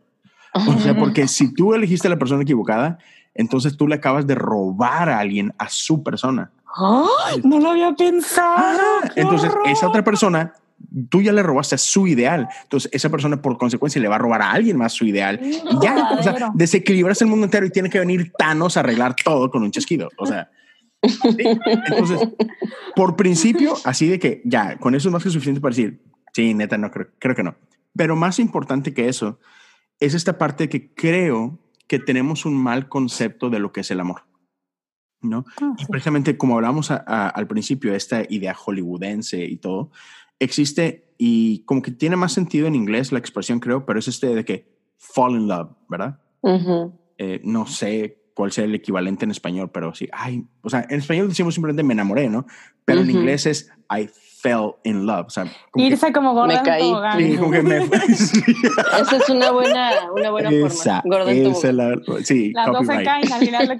O sea, porque si tú elegiste a la persona equivocada, entonces tú le acabas de robar a alguien a su persona. ¡Ay! no lo había pensado. Ajá. ¡Qué Entonces, horror! esa otra persona, tú ya le robaste su ideal. Entonces, esa persona por consecuencia le va a robar a alguien más su ideal. Y ya, o sea, el mundo entero y tiene que venir Thanos a arreglar todo con un chasquido. O sea, sí. entonces, por principio, así de que ya, con eso es más que suficiente para decir, sí, neta, no creo, creo que no. Pero más importante que eso es esta parte que creo que tenemos un mal concepto de lo que es el amor. ¿no? Ah, y precisamente como hablamos a- a- al principio, esta idea hollywoodense y todo, existe y como que tiene más sentido en inglés la expresión, creo, pero es este de que fall in love, ¿verdad? Ujú. Eh, no sé cuál sea el equivalente en español, pero sí, ay, o sea, en español decimos simplemente me enamoré, ¿no? Pero en Ujú. inglés es I fell in love, o sea, como que, Irse como gorda Me en caí. tobogán. sí, como que me... sí, Esa es una buena, una buena esa, forma. Gordo en tu esa es la, sí, Las dos se caen al final.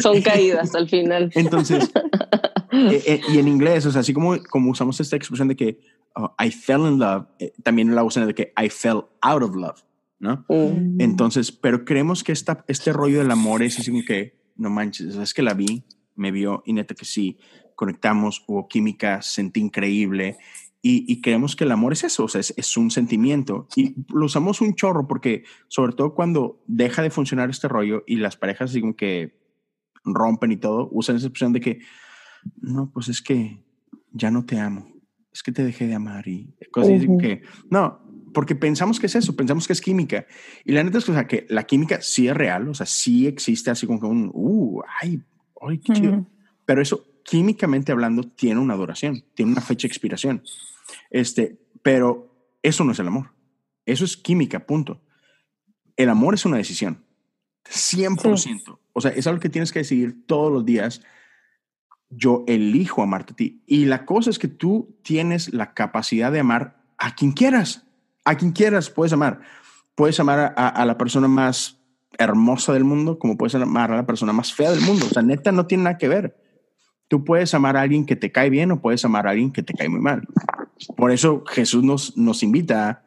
Son caídas al final. Entonces, eh, eh, y en inglés, o sea, así como, como usamos esta expresión de que oh, I fell in love, eh, también la usan de que I fell out of love, ¿no? Mm. Entonces, pero creemos que esta, este rollo del amor es así como que, no manches, es que la vi, me vio y neta que sí, conectamos, hubo química, sentí increíble y, y creemos que el amor es eso, o sea, es, es un sentimiento y lo usamos un chorro porque sobre todo cuando deja de funcionar este rollo y las parejas así como que rompen y todo, usan esa expresión de que, no, pues es que ya no te amo, es que te dejé de amar y cosas así Ujú. que, no, porque pensamos que es eso, pensamos que es química. Y la neta es que, o sea, que la química sí es real, o sea, sí existe así como que un, uh, ay, ay, qué chido. Pero eso, químicamente hablando, tiene una duración, tiene una fecha de expiración. Este, pero eso no es el amor. Eso es química, punto. El amor es una decisión. 100%. O sea, es algo que tienes que decidir todos los días. Yo elijo amarte a ti. Y la cosa es que tú tienes la capacidad de amar a quien quieras. A quien quieras puedes amar. Puedes amar a, la persona más hermosa del mundo, como puedes amar a la persona más fea del mundo. O sea, neta, no tiene nada que ver. Tú puedes amar a alguien que te cae bien o puedes amar a alguien que te cae muy mal. Por eso Jesús nos, nos invita a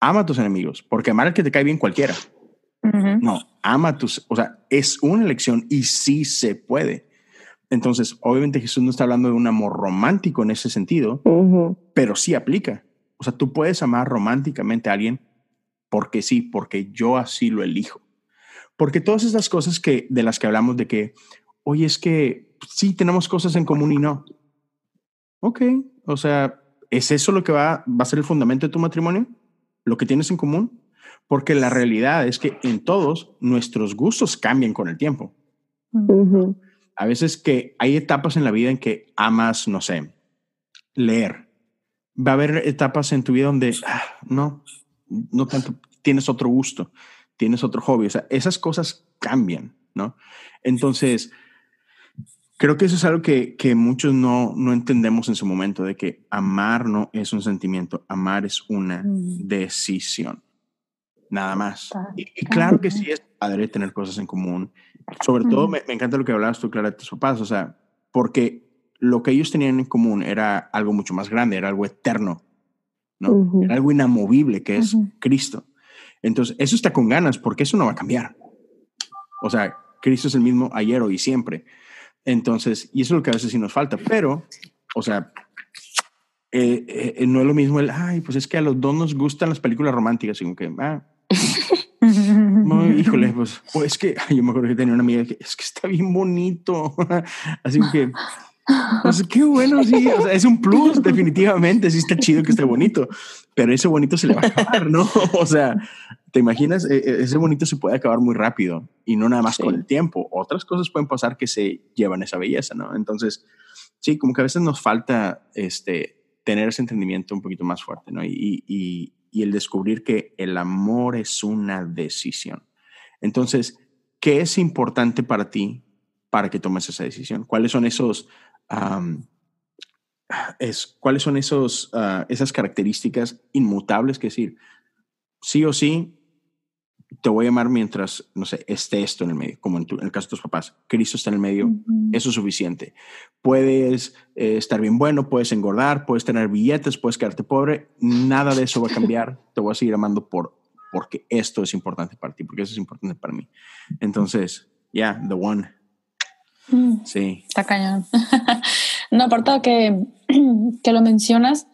ama a tus enemigos, porque amar al que te cae bien cualquiera. No, ama a tus, o sea, es una elección y sí se puede. Entonces, obviamente Jesús no está hablando de un amor romántico en ese sentido, pero sí aplica. O sea, tú puedes amar románticamente a alguien porque sí, porque yo así lo elijo. Porque todas estas cosas que de las que hablamos de que, oye, es que sí tenemos cosas en común y no. Ok, o sea, ¿es eso lo que va, va a ser el fundamento de tu matrimonio? ¿Lo que tienes en común? Porque la realidad es que en todos nuestros gustos cambian con el tiempo. A veces que hay etapas en la vida en que amas, no sé, leer. Va a haber etapas en tu vida donde ah, no, no tanto, tienes otro gusto, tienes otro hobby. O sea, esas cosas cambian, ¿no? Entonces, creo que eso es algo que, que muchos no, no entendemos en su momento, de que amar no es un sentimiento, amar es una decisión. Nada más. Y, y claro que sí es padre tener cosas en común. Sobre todo Ujú. me, me encanta lo que hablabas tú, Clara, de tus papás, o sea, porque lo que ellos tenían en común era algo mucho más grande, era algo eterno, ¿no? Era algo inamovible que es. Cristo. Entonces, eso está con ganas porque eso no va a cambiar. O sea, Cristo es el mismo ayer, hoy y siempre. Entonces, y eso es lo que a veces sí nos falta, pero, o sea, eh, eh, no es lo mismo el, ay, pues es que a los dos nos gustan las películas románticas, sino que, ah, no, híjole, pues, pues es que yo me acuerdo que tenía una amiga que es que está bien bonito. Así que, pues qué bueno, sí. O sea, es un plus, definitivamente. Sí está chido que esté bonito, pero ese bonito se le va a acabar, ¿no? O sea, te imaginas, E- e- ese bonito se puede acabar muy rápido y no nada más Sí. con el tiempo. Otras cosas pueden pasar que se llevan esa belleza, ¿no? Entonces, sí, como que a veces nos falta este, tener ese entendimiento un poquito más fuerte, ¿no? Y, y, y el descubrir que el amor es una decisión. Entonces, ¿qué es importante para ti para que tomes esa decisión? ¿Cuáles son esos, es, cuáles son esos, ah, esas características inmutables que decir, sí o sí, te voy a amar mientras, no sé, esté esto en el medio, como en, tu- en el caso de tus papás, Cristo está en el medio, eso es suficiente. Puedes eh, estar bien bueno, puedes engordar, puedes tener billetes, puedes quedarte pobre, nada de eso va a cambiar. Te voy a seguir amando por, porque esto es importante para ti, porque eso es importante para mí. Entonces, ya, the one. Mm. Sí. Está cañón. no, aparte que, que lo mencionas,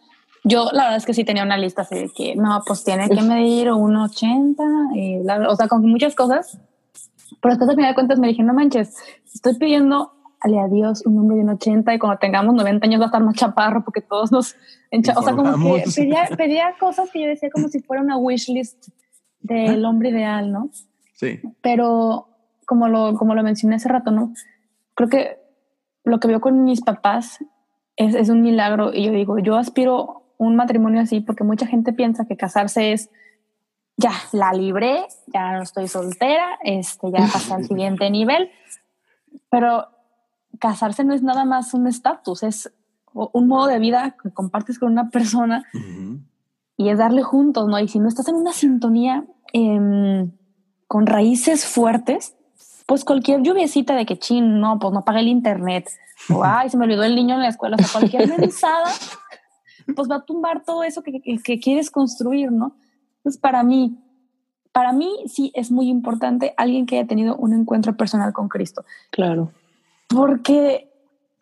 yo la verdad es que sí tenía una lista así de que, no, pues tiene que medir un 80, y la- o sea, con muchas cosas. Pero después al final de cuentas me dije, no manches, estoy pidiendo a Dios un hombre de un 80 y cuando tengamos 90 años va a estar más chaparro porque todos nos... encha- o sea, como que pedía, pedía cosas que yo decía como si fuera una wish list del hombre ideal, ¿no? Sí. Pero como lo, como lo mencioné hace rato, ¿no? Creo que lo que veo con mis papás es, es un milagro y yo digo, yo aspiro un matrimonio así porque mucha gente piensa que casarse es ya la libré, ya no estoy soltera, este, ya pasé al siguiente nivel, pero casarse no es nada más un estatus, es un modo de vida que compartes con una persona y es darle juntos, ¿no? Y si no estás en una sintonía em, con raíces fuertes, pues cualquier lluviecita de que chin, no, pues no pagué el internet, o ay, se me olvidó el niño en la escuela, o sea, cualquier mensada, pues va a tumbar todo eso que, que quieres construir, ¿no? Entonces, para mí, para mí sí es muy importante alguien que haya tenido un encuentro personal con Cristo. Claro. Porque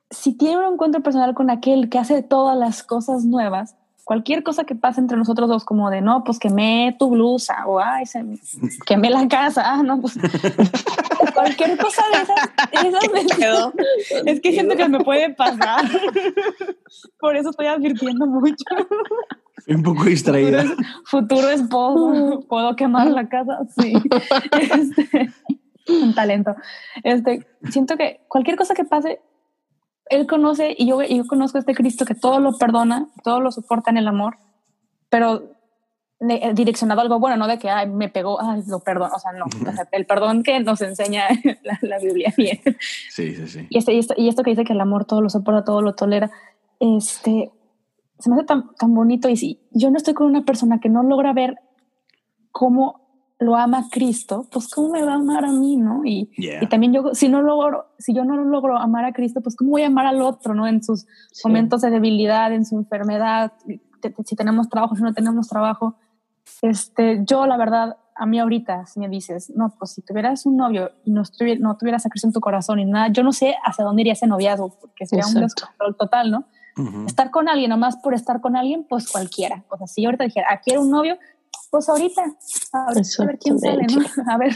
si tiene un encuentro personal con aquel que hace todas las cosas nuevas, cualquier cosa que pase entre nosotros dos, como de no, pues quemé tu blusa o ay, se quemé la casa, ah, no, pues cualquier cosa de esas, esas me quedó. Es que siento que me puede pasar. Por eso estoy advirtiendo mucho. Un poco distraída. Futuro, esposo, puedo quemar la casa, sí. Este, un talento. Este, siento que cualquier cosa que pase, él conoce y yo, yo conozco a este Cristo que todo lo perdona, todo lo soporta en el amor, pero eh, direccionado a algo bueno, no de que ay, me pegó, ay, lo perdono, o sea, no, el perdón que nos enseña la, Biblia bien. Sí, sí, sí. Y, este, y, esto, y esto que dice que el amor todo lo soporta, todo lo tolera, este, se me hace tan, tan bonito y si yo no estoy con una persona que no logra ver cómo lo ama Cristo, pues cómo me va a amar a mí, ¿no? Y, y, también yo, si no logro, si yo no logro amar a Cristo, pues cómo voy a amar al otro, ¿no? En sus momentos de debilidad, en su enfermedad, si tenemos trabajo, si no tenemos trabajo. Este, yo la verdad, a mí ahorita, si me dices, no, pues si tuvieras un novio y no, no tuvieras a Cristo en tu corazón y nada, yo no sé hacia dónde iría ese noviazgo, porque sería un descontrol total, ¿no? Estar con alguien, nomás por estar con alguien, pues cualquiera. O sea, si yo ahorita dijera, aquí ah, era un novio, pues ahorita, a ver, quién sale, ¿no? A ver,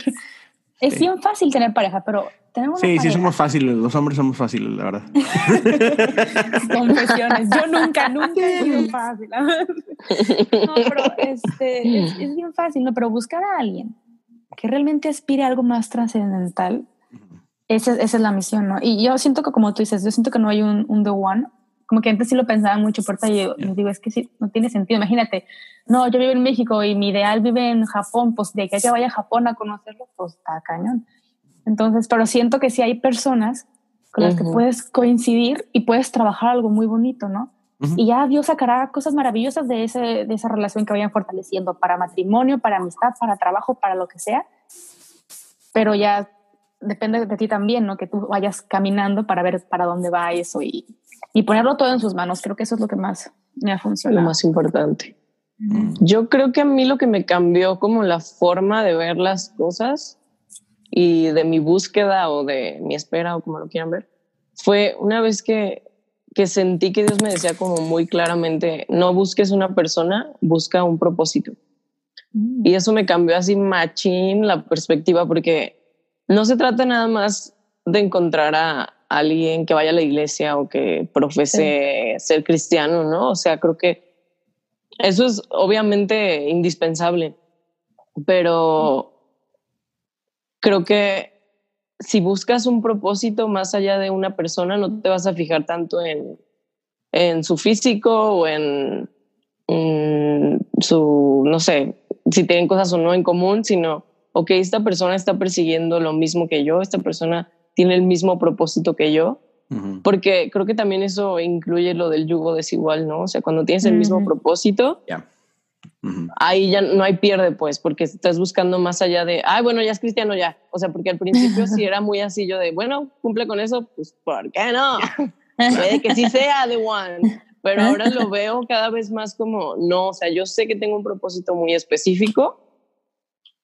es bien fácil tener pareja, pero tenemos. Sí, sí, somos fáciles, los hombres somos fáciles, la verdad. Confesiones, yo nunca, nunca he sido fácil. no, pero este, es, es, bien fácil, ¿no? Pero buscar a alguien que realmente aspire a algo más trascendental, esa, esa, es la misión, ¿no? Y yo siento que, como tú dices, yo siento que no hay un, un The One, como que antes sí lo pensaba mucho, por yo digo, es que sí, no tiene sentido. Imagínate, no, yo vivo en México y mi ideal vive en Japón, pues de que ella vaya a Japón a conocerlo, pues está cañón. Entonces, pero siento que sí hay personas con las que puedes coincidir y puedes trabajar algo muy bonito, ¿no? Y ya Dios sacará cosas maravillosas de, ese, de esa relación que vayan fortaleciendo para matrimonio, para amistad, para trabajo, para lo que sea. Pero ya depende de ti también, ¿no? Que tú vayas caminando para ver para dónde va eso y, y ponerlo todo en sus manos. Creo que eso es lo que más me ha funcionado. Lo más importante. Yo creo que a mí lo que me cambió como la forma de ver las cosas y de mi búsqueda o de mi espera o como lo quieran ver, fue una vez que, que sentí que Dios me decía como muy claramente, no busques una persona, busca un propósito. Mm. Y eso me cambió así machín la perspectiva porque no se trata nada más de encontrar a alguien que vaya a la iglesia o que profese ser cristiano, ¿no? O sea, creo que eso es obviamente indispensable, pero creo que si buscas un propósito más allá de una persona, no te vas a fijar tanto en, en su físico o en, en su, no sé, si tienen cosas o no en común, sino, ok, esta persona está persiguiendo lo mismo que yo, esta persona tiene el mismo propósito que yo, porque creo que también eso incluye lo del yugo desigual, ¿no? O sea, cuando tienes el mismo propósito, ahí ya no hay pierde, pues, porque estás buscando más allá de, ay, bueno, ya es cristiano ya. O sea, porque al principio sí era muy así yo de, bueno, cumple con eso, pues, ¿por qué no? Puede que sí sea the one. Pero ahora lo veo cada vez más como, no, o sea, yo sé que tengo un propósito muy específico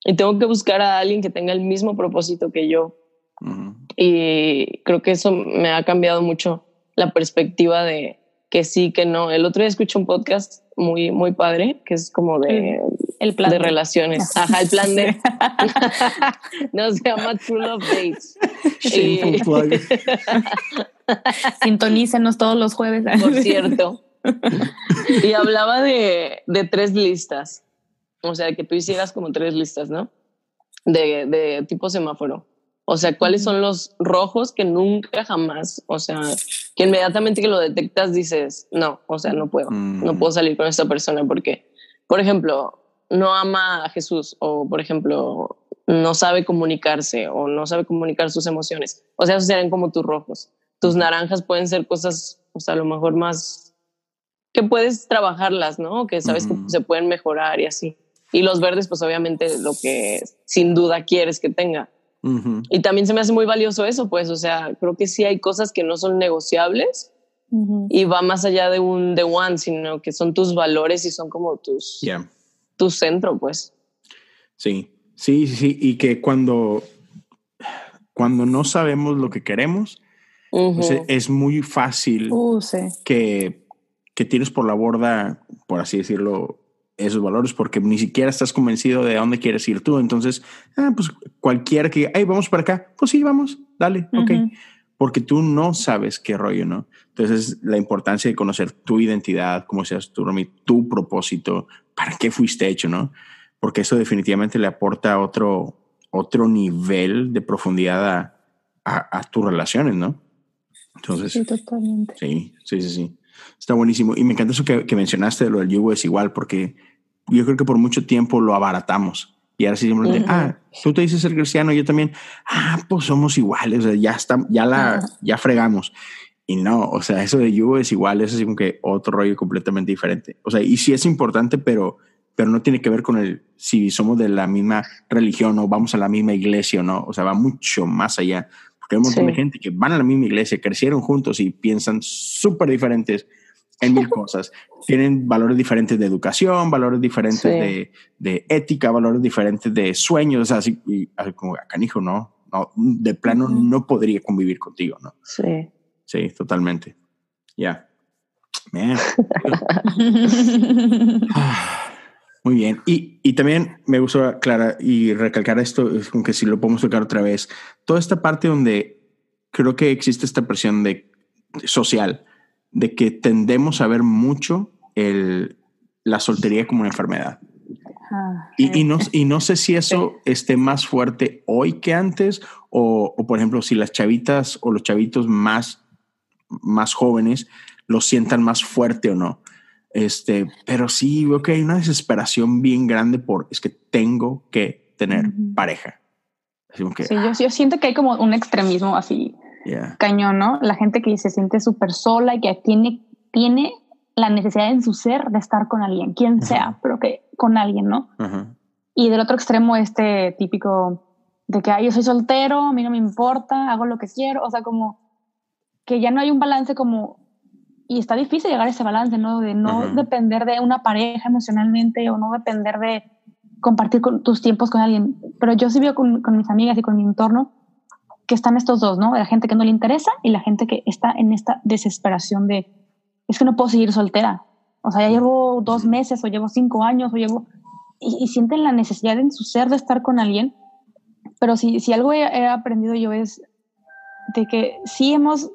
y tengo que buscar a alguien que tenga el mismo propósito que yo y creo que eso me ha cambiado mucho la perspectiva de que sí, que no. El otro día escuché un podcast muy, muy padre, que es como de, el plan de, relaciones. Ajá, el plan de... no, se llama True Love Dates. Sintonícenos todos los jueves. Por cierto. y hablaba de, de tres listas. o sea, que tú hicieras como tres listas, ¿no? De, de tipo semáforo. O sea, ¿cuáles son los rojos que nunca jamás, o sea, que inmediatamente que lo detectas dices, no, o sea, no puedo, no puedo salir con esta persona porque, por ejemplo, no ama a Jesús o, por ejemplo, no sabe comunicarse o no sabe comunicar sus emociones. O sea, esos serían como tus rojos. Tus naranjas pueden ser cosas, o sea, a lo mejor más que puedes trabajarlas, ¿no? Que sabes que se pueden mejorar y así. Y los verdes, pues obviamente lo que sin duda quieres que tenga. Y también se me hace muy valioso eso, pues, o sea, creo que sí hay cosas que no son negociables y va más allá de un de one, sino que son tus valores y son como tus, tu centro, pues. Sí, sí, sí, sí, y que cuando, cuando no sabemos lo que queremos, pues, es muy fácil uh, que, que tires por la borda, por así decirlo, esos valores porque ni siquiera estás convencido de a dónde quieres ir tú. Entonces, ah, pues cualquiera que, ay, vamos para acá, pues sí, vamos, dale, ok. Porque tú no sabes qué rollo, ¿no? Entonces, la importancia de conocer tu identidad, cómo seas tú, tu propósito, para qué fuiste hecho, ¿no? Porque eso definitivamente le aporta otro, otro nivel de profundidad a, a, tus relaciones, ¿no? Entonces, sí, totalmente. Sí, sí, sí, sí. Está buenísimo. Y me encanta eso que, mencionaste de lo del yugo es igual, porque yo creo que por mucho tiempo lo abaratamos. Y ahora sí simplemente, ah, tú te dices ser cristiano, yo también, ah, pues somos iguales, ya está, ya la, ya fregamos. Y no, o sea, eso de yugo es igual, es así como que otro rollo completamente diferente. O sea, y sí es importante, pero, pero no tiene que ver con el si somos de la misma religión o vamos a la misma iglesia o no. O sea, va mucho más allá. Porque hay un montón de gente que van a la misma iglesia, crecieron juntos y piensan súper diferentes en mil cosas. Tienen valores diferentes de educación, valores diferentes de, de, ética, valores diferentes de sueños, así, y, como canijo, no, no, de plano no podría convivir contigo, ¿no? Sí. Sí, totalmente. Ya. Muy bien. Y, y, también me gusta, Clara, y recalcar esto, aunque si lo podemos tocar otra vez, toda esta parte donde creo que existe esta presión de social de que tendemos a ver mucho el, la soltería como una enfermedad. Ah, y, y, no, y no sé si eso esté más fuerte hoy que antes o, o, por ejemplo, si las chavitas o los chavitos más, más jóvenes lo sientan más fuerte o no. Este, pero sí veo que hay una desesperación bien grande por es que tengo que tener pareja. sí, yo, yo, siento que hay como un extremismo así cañón, ¿no? La gente que se siente súper sola y que tiene, tiene la necesidad en su ser de estar con alguien, quien sea, pero que con alguien, ¿no? Y del otro extremo, este típico de que yo soy soltero, a mí no me importa, hago lo que quiero, o sea, como que ya no hay un balance como, y está difícil llegar a ese balance, ¿no? De no depender de una pareja emocionalmente o no depender de compartir con, tus tiempos con alguien. Pero yo sí veo con, con mis amigas y con mi entorno que están estos dos, ¿no? La gente que no le interesa y la gente que está en esta desesperación de, es que no puedo seguir soltera. O sea, ya llevo dos meses o llevo cinco años o llevo... Y, sienten la necesidad en su ser de estar con alguien. Pero si, si algo he, aprendido yo es de que sí hemos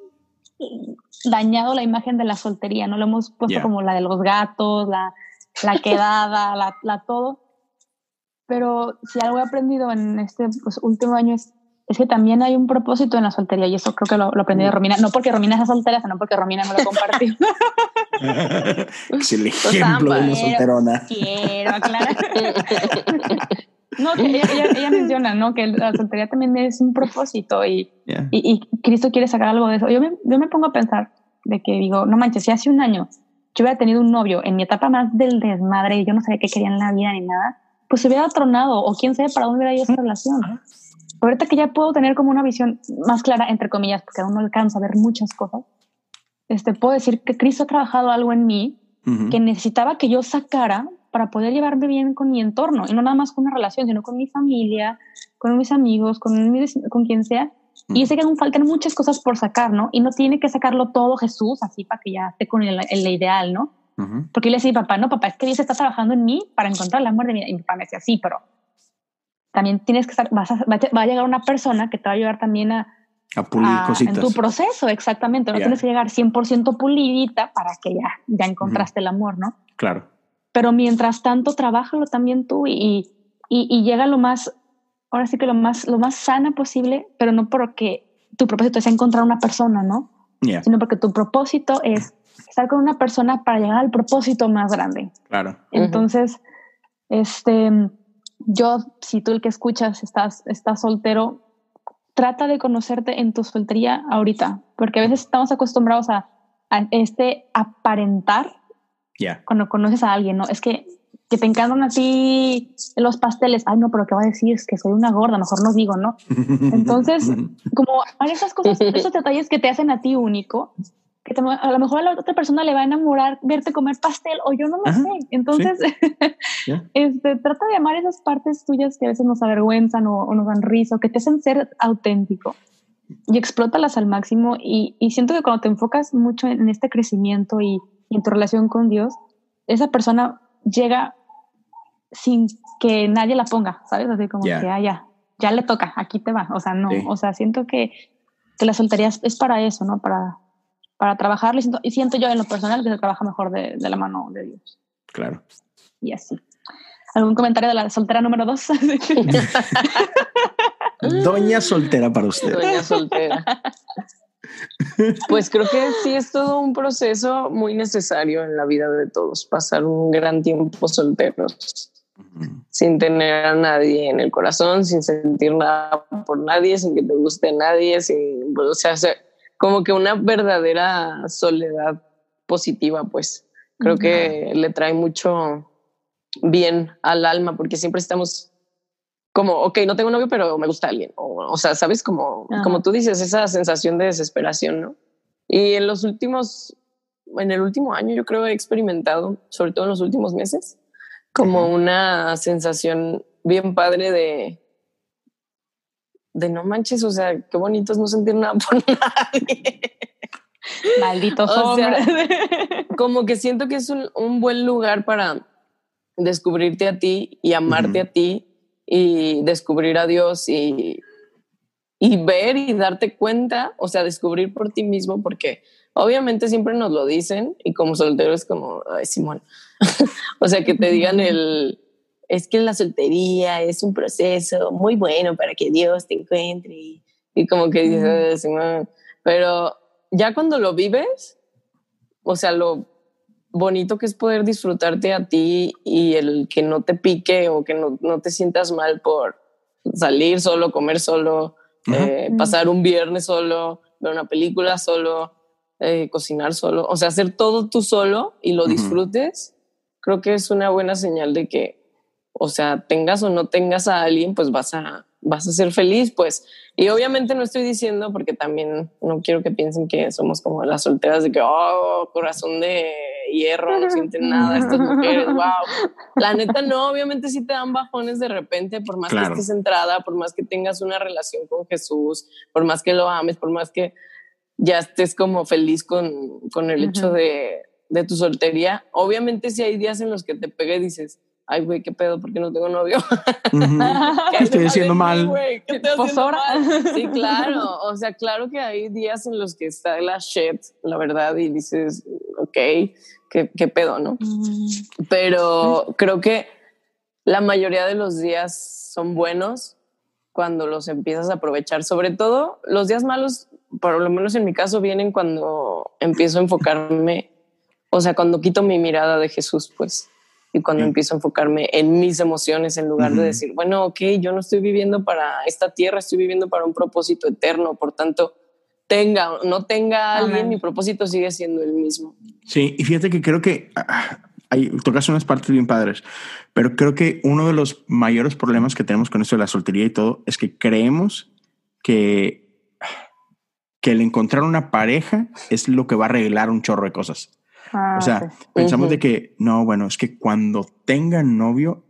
dañado la imagen de la soltería, ¿no? Lo hemos puesto como la de los gatos, la, la quedada, la, la, todo. Pero si algo he aprendido en este pues, último año es es que también hay un propósito en la soltería y eso creo que lo, lo aprendí de Romina. No porque Romina sea soltera, sino porque Romina me lo compartió. es el ejemplo de una solterona. Quiero aclarar. No, que ella, menciona, ¿no? Que la soltería también es un propósito y, y, Cristo quiere sacar algo de eso. Yo me, yo me pongo a pensar de que digo, no manches, si hace un año yo hubiera tenido un novio en mi etapa más del desmadre y yo no sabía qué quería en la vida ni nada, pues se hubiera tronado o quién sabe para dónde hubiera ido esa relación ahorita que ya puedo tener como una visión más clara, entre comillas, porque aún no alcanzo a ver muchas cosas, este, puedo decir que Cristo ha trabajado algo en mí que necesitaba que yo sacara para poder llevarme bien con mi entorno, y no nada más con una relación, sino con mi familia, con mis amigos, con, con quien sea. Y sé que aún faltan muchas cosas por sacar, ¿no? Y no tiene que sacarlo todo Jesús así para que ya esté con el, ideal, ¿no? Porque yo le decía, papá, no, papá, es que Dios está trabajando en mí para encontrar el amor de mi vida. Y mi papá me decía, sí, pero también tienes que estar, vas a, va a llegar una persona que te va a ayudar también a, a pulir cositas. En tu proceso, exactamente. No tienes que llegar 100% pulidita para que ya, ya encontraste el amor, ¿no? Claro. Pero mientras tanto, trabájalo también tú y, y, y llega lo más, ahora sí que lo más, lo más sana posible, pero no porque tu propósito es encontrar una persona, ¿no? Sino porque tu propósito es estar con una persona para llegar al propósito más grande. Claro. Entonces, este, yo, si tú el que escuchas estás, estás soltero, trata de conocerte en tu soltería ahorita, porque a veces estamos acostumbrados a, a este aparentar ya cuando conoces a alguien, ¿no? Es que, que te encantan a ti los pasteles. Ay, no, pero ¿qué va a decir? Es que soy una gorda, mejor no digo, ¿no? Entonces, como hay esas cosas, esos detalles que te hacen a ti único, que a lo mejor a la otra persona le va a enamorar verte comer pastel o yo no lo sé. Entonces, este, trata de amar esas partes tuyas que a veces nos avergüenzan o, nos dan risa o que te hacen ser auténtico y explótalas al máximo. Y, y siento que cuando te enfocas mucho en este crecimiento y, y en tu relación con Dios, esa persona llega sin que nadie la ponga, ¿sabes? Así como que, ah, ya, ya le toca, aquí te va. O sea, no, o sea, siento que, que la soltería es para eso, ¿no? Para, para trabajar y siento, y siento yo en lo personal que se trabaja mejor de, de la mano de Dios. Claro. Y así. ¿Algún comentario de la soltera número dos? Doña soltera para usted. Doña soltera. Pues creo que sí es todo un proceso muy necesario en la vida de todos, pasar un gran tiempo solteros, sin tener a nadie en el corazón, sin sentir nada por nadie, sin que te guste nadie, sin, o sea, como que una verdadera soledad positiva, pues. Creo que le trae mucho bien al alma, porque siempre estamos como, ok, no tengo novio, pero me gusta alguien. O, o sea, sabes, como, como tú dices, esa sensación de desesperación, ¿no? Y en los últimos, en el último año, yo creo he experimentado, sobre todo en los últimos meses, como una sensación bien padre de, de no manches, o sea, qué bonito es no sentir nada por nadie. Malditos o como que siento que es un, un, buen lugar para descubrirte a ti y amarte a ti y descubrir a Dios y, y ver y darte cuenta, o sea, descubrir por ti mismo, porque obviamente siempre nos lo dicen y como soltero es como, ay, Simón, o sea, que te digan el, es que la soltería es un proceso muy bueno para que Dios te encuentre y, y como que dices, Simón, pero ya cuando lo vives, o sea, lo bonito que es poder disfrutarte a ti y el que no te pique o que no, no te sientas mal por salir solo, comer solo, eh, pasar un viernes solo, ver una película solo, eh, cocinar solo, o sea, hacer todo tú solo y lo disfrutes, creo que es una buena señal de que, o sea, tengas o no tengas a alguien, pues vas a, vas a ser feliz, pues. Y obviamente no estoy diciendo, porque también no quiero que piensen que somos como las solteras de que, oh, corazón de hierro, no sienten nada estas mujeres, wow. La neta no, obviamente sí te dan bajones de repente, por más que estés centrada, por más que tengas una relación con Jesús, por más que lo ames, por más que ya estés como feliz con, con el hecho de, de tu soltería. Obviamente si hay días en los que te pegue y dices, ay, güey, qué pedo, porque no tengo novio. estoy haciendo mal? ¿Qué estoy haciendo mal? Sí, claro. O sea, claro que hay días en los que está la shit, la verdad, y dices, ok, qué, qué pedo, ¿no? Pero creo que la mayoría de los días son buenos cuando los empiezas a aprovechar. Sobre todo los días malos, por lo menos en mi caso, vienen cuando empiezo a enfocarme, o sea, cuando quito mi mirada de Jesús, pues y cuando empiezo a enfocarme en mis emociones en lugar de decir, bueno, ok, yo no estoy viviendo para esta tierra, estoy viviendo para un propósito eterno, por tanto, tenga o no tenga alguien, mi propósito sigue siendo el mismo. Sí, y fíjate que creo que hay, tocas unas partes bien padres, pero creo que uno de los mayores problemas que tenemos con esto de la soltería y todo es que creemos que, que el encontrar una pareja es lo que va a arreglar un chorro de cosas. Ah, o sea, pensamos de que, no, bueno, es que cuando tenga novio,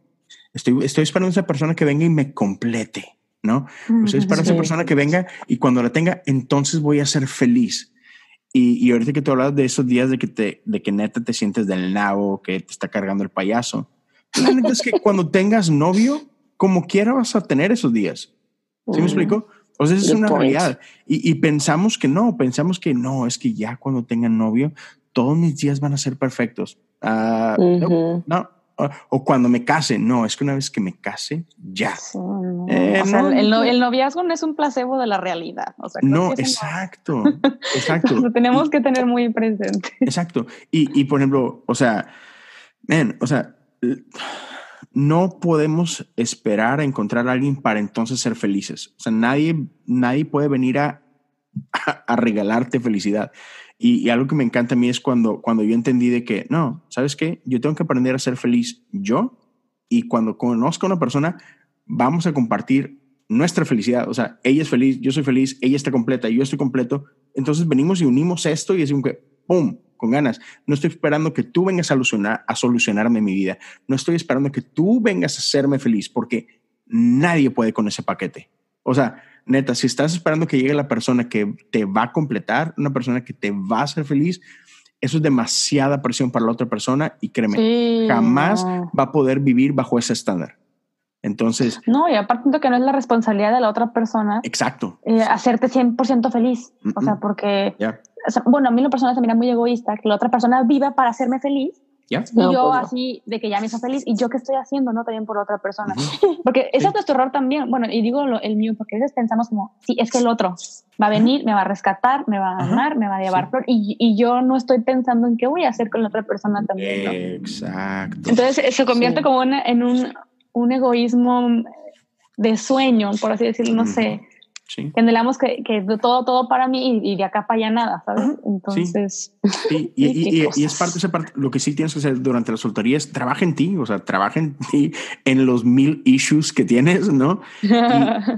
estoy, estoy esperando a esa persona que venga y me complete, ¿no? estoy esperando a esa persona que venga y cuando la tenga, entonces voy a ser feliz. Y, y ahorita que tú hablas de esos días de que, te, de que neta te sientes del nabo, que te está cargando el payaso, la neta es que cuando tengas novio, como quiera vas a tener esos días. ¿Sí me explico? O sea, es una realidad. Y, y, pensamos que no, pensamos que no, es que ya cuando tengan novio todos mis días van a ser perfectos. Ah, no, o, cuando me case, no, es que una vez que me case, ya. Eh, el, noviazgo no es un placebo de la realidad. no, exacto, exacto. Lo tenemos que tener muy presente. Exacto. Y, y por ejemplo, o sea, man, o sea, no podemos esperar a encontrar a alguien para entonces ser felices. O sea, nadie, nadie puede venir a, a, regalarte felicidad. Y, algo que me encanta a mí es cuando, cuando yo entendí de que, no, ¿sabes qué? Yo tengo que aprender a ser feliz yo y cuando conozco a una persona, vamos a compartir nuestra felicidad. O sea, ella es feliz, yo soy feliz, ella está completa, yo estoy completo. Entonces venimos y unimos esto y decimos que, ¡pum! con ganas. No estoy esperando que tú vengas a, solucionar, a solucionarme mi vida. No estoy esperando que tú vengas a hacerme feliz porque nadie puede con ese paquete. O sea, neta, si estás esperando que llegue la persona que te va a completar, una persona que te va a hacer feliz, eso es demasiada presión para la otra persona y créeme, jamás va a poder vivir bajo ese estándar. Entonces. No, y aparte que no es la responsabilidad de la otra persona. Exacto. Eh, hacerte 100% feliz. O sea, porque bueno, a mí la persona se mira muy egoísta, que la otra persona viva para hacerme feliz. Y yo pues así, de que ya me hizo feliz, y yo qué estoy haciendo, ¿no? También por otra persona. Porque ese es nuestro error también. Bueno, y digo el mío, porque a veces pensamos como, sí, es que el otro va a venir, me va a rescatar, me va a amar, me va a llevar flor, y, y, yo no estoy pensando en qué voy a hacer con la otra persona también. Exacto. Entonces se convierte como en un, un egoísmo de sueño, por así decirlo, no sé Sí. Que, que todo, todo para mí y, de acá para allá nada, ¿sabes? Entonces. Sí. Y, y, es parte, esa parte, lo que sí tienes que hacer durante la soltería es trabaja en ti, o sea, trabaja en ti, en los mil issues que tienes, ¿no?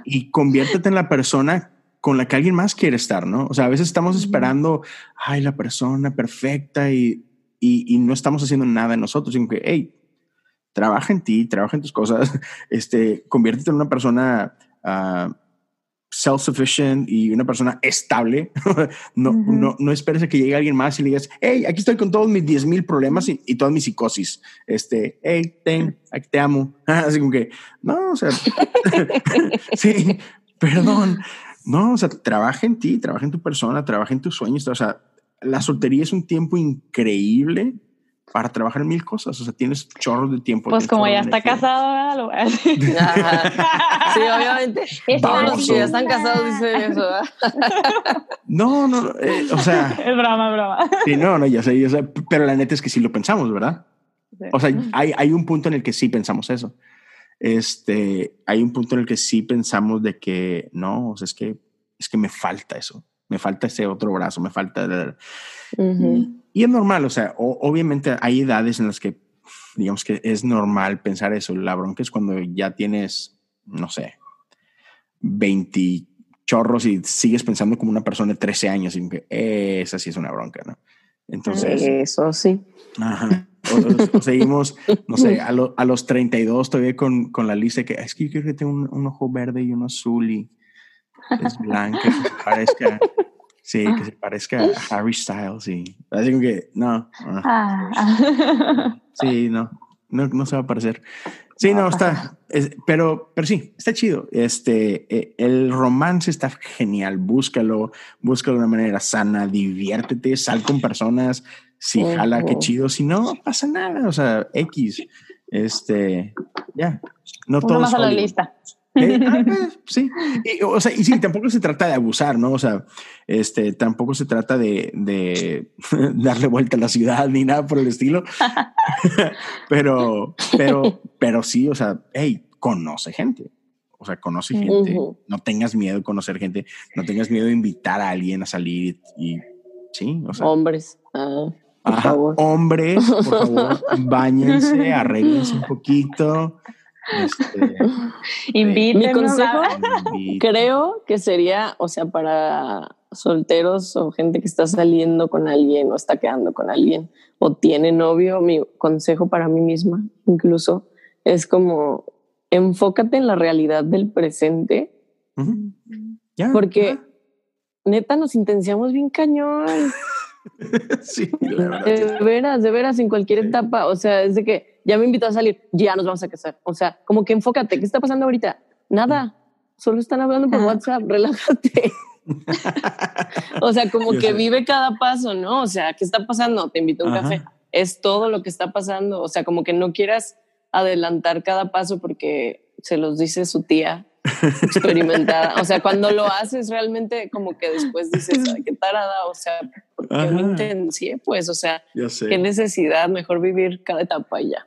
Y, conviértete en la persona con la que alguien más quiere estar, ¿no? O sea, a veces estamos esperando, ay, la persona perfecta y, y, no estamos haciendo nada en nosotros, sino que, hey, trabaja en ti, trabaja en tus cosas, este, conviértete en una persona. Uh, self-sufficient y una persona estable. no, no, no esperes a que llegue alguien más y le digas, hey, aquí estoy con todos mis 10 mil problemas y, y, todas mis psicosis. Este, hey, ten, aquí te amo. Así como que, no, o sea, sí, perdón. No, o sea, trabaja en ti, trabaja en tu persona, trabaja en tus sueños. O sea, la soltería es un tiempo increíble para trabajar en mil cosas. O sea, tienes chorros de tiempo. Pues como ya está casado, lo Sí, obviamente. Todos que ya están casados dicen eso. no, no, eh, o sea. Es broma, es broma. Sí, no, no, ya sé, ya sé, pero la neta es que sí lo pensamos, ¿verdad? O sea, hay, hay un punto en el que sí pensamos eso. Este, hay un punto en el que sí pensamos de que no, o sea, es que es que me falta eso, me falta ese otro brazo, me falta. Y es normal, o sea, obviamente hay edades en las que, digamos que es normal pensar eso. La bronca es cuando ya tienes, no sé, 20 chorros y sigues pensando como una persona de 13 años y que esa sí es una bronca, ¿no? Entonces. Eso sí. Ajá. O, seguimos, no sé, a, a, los 32 todavía con, con la lista que es que yo creo que tengo un, ojo verde y uno azul y es blanca, que parezca Sí, que se parezca a Harry Styles y así como que no. Ah. Sí, no, no, no se va a parecer. Sí, no, está, pero, pero sí, está chido. Este, eh, el romance está genial. Búscalo, búscalo de una manera sana, diviértete, sal con personas. Si jala, qué chido. Si no, pasa nada. O sea, X. Este, ya. No todo. más a la lista. Eh, ah, pues, sí, y, o sea, y sí, tampoco se trata de abusar, ¿no? O sea, este, tampoco se trata de, de darle vuelta a la ciudad ni nada por el estilo. pero, pero, pero sí, o sea, hey, conoce gente. O sea, conoce gente. No tengas miedo de conocer gente. No tengas miedo de invitar a alguien a salir y, sí, o sea. Hombres. Ah, por favor. Hombres, por favor, bañense, arreglense un poquito. Este, Mi consejo creo que sería, o sea, para solteros o gente que está saliendo con alguien o está quedando con alguien o tiene novio, mi consejo para mí misma incluso es como enfócate en la realidad del presente. porque neta nos intenciamos bien cañón. sí, de veras, de veras, en cualquier etapa. O sea, es de que ya me invitó a salir, ya nos vamos a casar. O sea, como que enfócate, ¿qué está pasando ahorita? Nada, solo están hablando por WhatsApp, relájate. o sea, como que vive cada paso, ¿no? O sea, ¿qué está pasando? Te invito a un café. es todo lo que está pasando. O sea, como que no quieras adelantar cada paso porque se los dice su tía experimentada. O sea, cuando lo haces realmente como que después dices, Ay, qué tarada, o sea, porque me intencié, pues, o sea, qué necesidad, mejor vivir cada etapa ya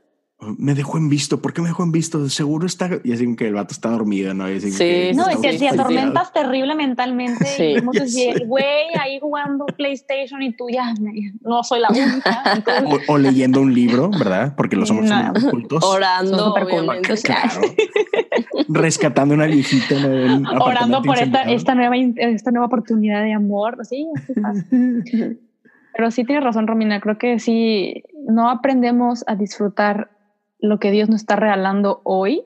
me dejó en visto. ¿Por qué me dejó en visto? Seguro está. Y así que el vato está dormido, ¿no? Y así sí, que no, y que si atormentas terrible mentalmente, sí. y güey ahí jugando PlayStation y tú ya no soy la única. O, leyendo un libro, ¿verdad? Porque los somos no. cultos. Orando, obviamente. Claro. Rescatando una viejita. Orando por esta, esta, nueva, esta nueva oportunidad de amor. Sí. Pero sí tienes razón, Romina. Creo que sí, no aprendemos a disfrutar lo que Dios nos está regalando hoy,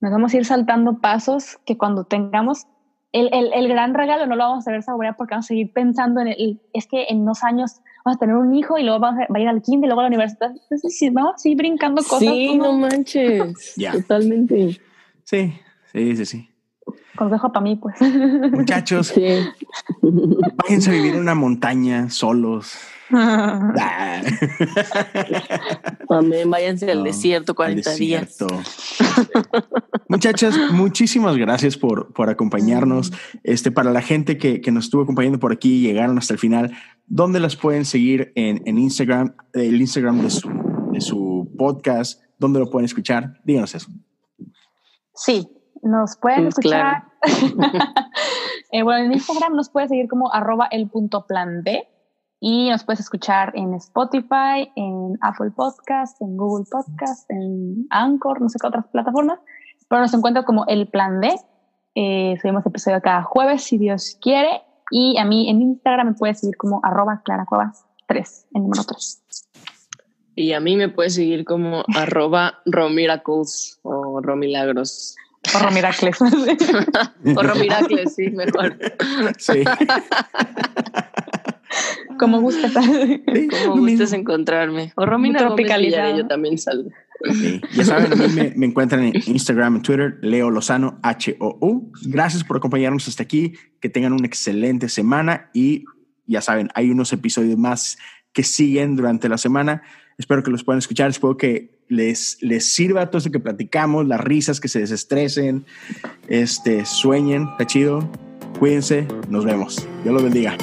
nos vamos a ir saltando pasos que cuando tengamos el, el, el gran regalo no lo vamos a saber saborear porque vamos a seguir pensando en el, es que en unos años vamos a tener un hijo y luego vamos a, va a ir al kinder y luego a la universidad. Entonces, sí, vamos a seguir brincando cosas. Sí, no manches. Totalmente. Sí, sí, sí, sí. Consejo para mí, pues. Muchachos, sí. váyanse a vivir en una montaña solos También váyanse al desierto 40 días. Muchachas, muchísimas gracias por, por acompañarnos. Este, para la gente que, que, nos estuvo acompañando por aquí y llegaron hasta el final, ¿dónde las pueden seguir en, en Instagram? El Instagram de su, de su podcast, ¿dónde lo pueden escuchar? Díganos eso. Sí, nos pueden escuchar. eh, bueno, en Instagram nos puede seguir como arroba el punto plan B y nos puedes escuchar en Spotify, en Apple Podcast, en Google Podcast, en Anchor, no sé qué otras plataformas, pero nos encuentra como El Plan D. Eh, subimos episodio cada jueves, si Dios quiere. Y a mí en Instagram me puedes seguir como arroba claracuevas 3, el número 3. Y a mí me puedes seguir como arroba romiracles o romilagros. O romiracles. o romiracles, sí, mejor. Sí. Como gustes. Como gustes encontrarme. O Romina Tropicalizada. Yo también salgo. Ya saben, a mí me, me, encuentran en Instagram, en Twitter, Leo Lozano, H-O-U. Gracias por acompañarnos hasta aquí. Que tengan una excelente semana y ya saben, hay unos episodios más que siguen durante la semana. Espero que los puedan escuchar. Espero que les, les sirva todo esto que platicamos, las risas, que se desestresen, este, sueñen. Está chido. Cuídense. Nos vemos. Dios los bendiga.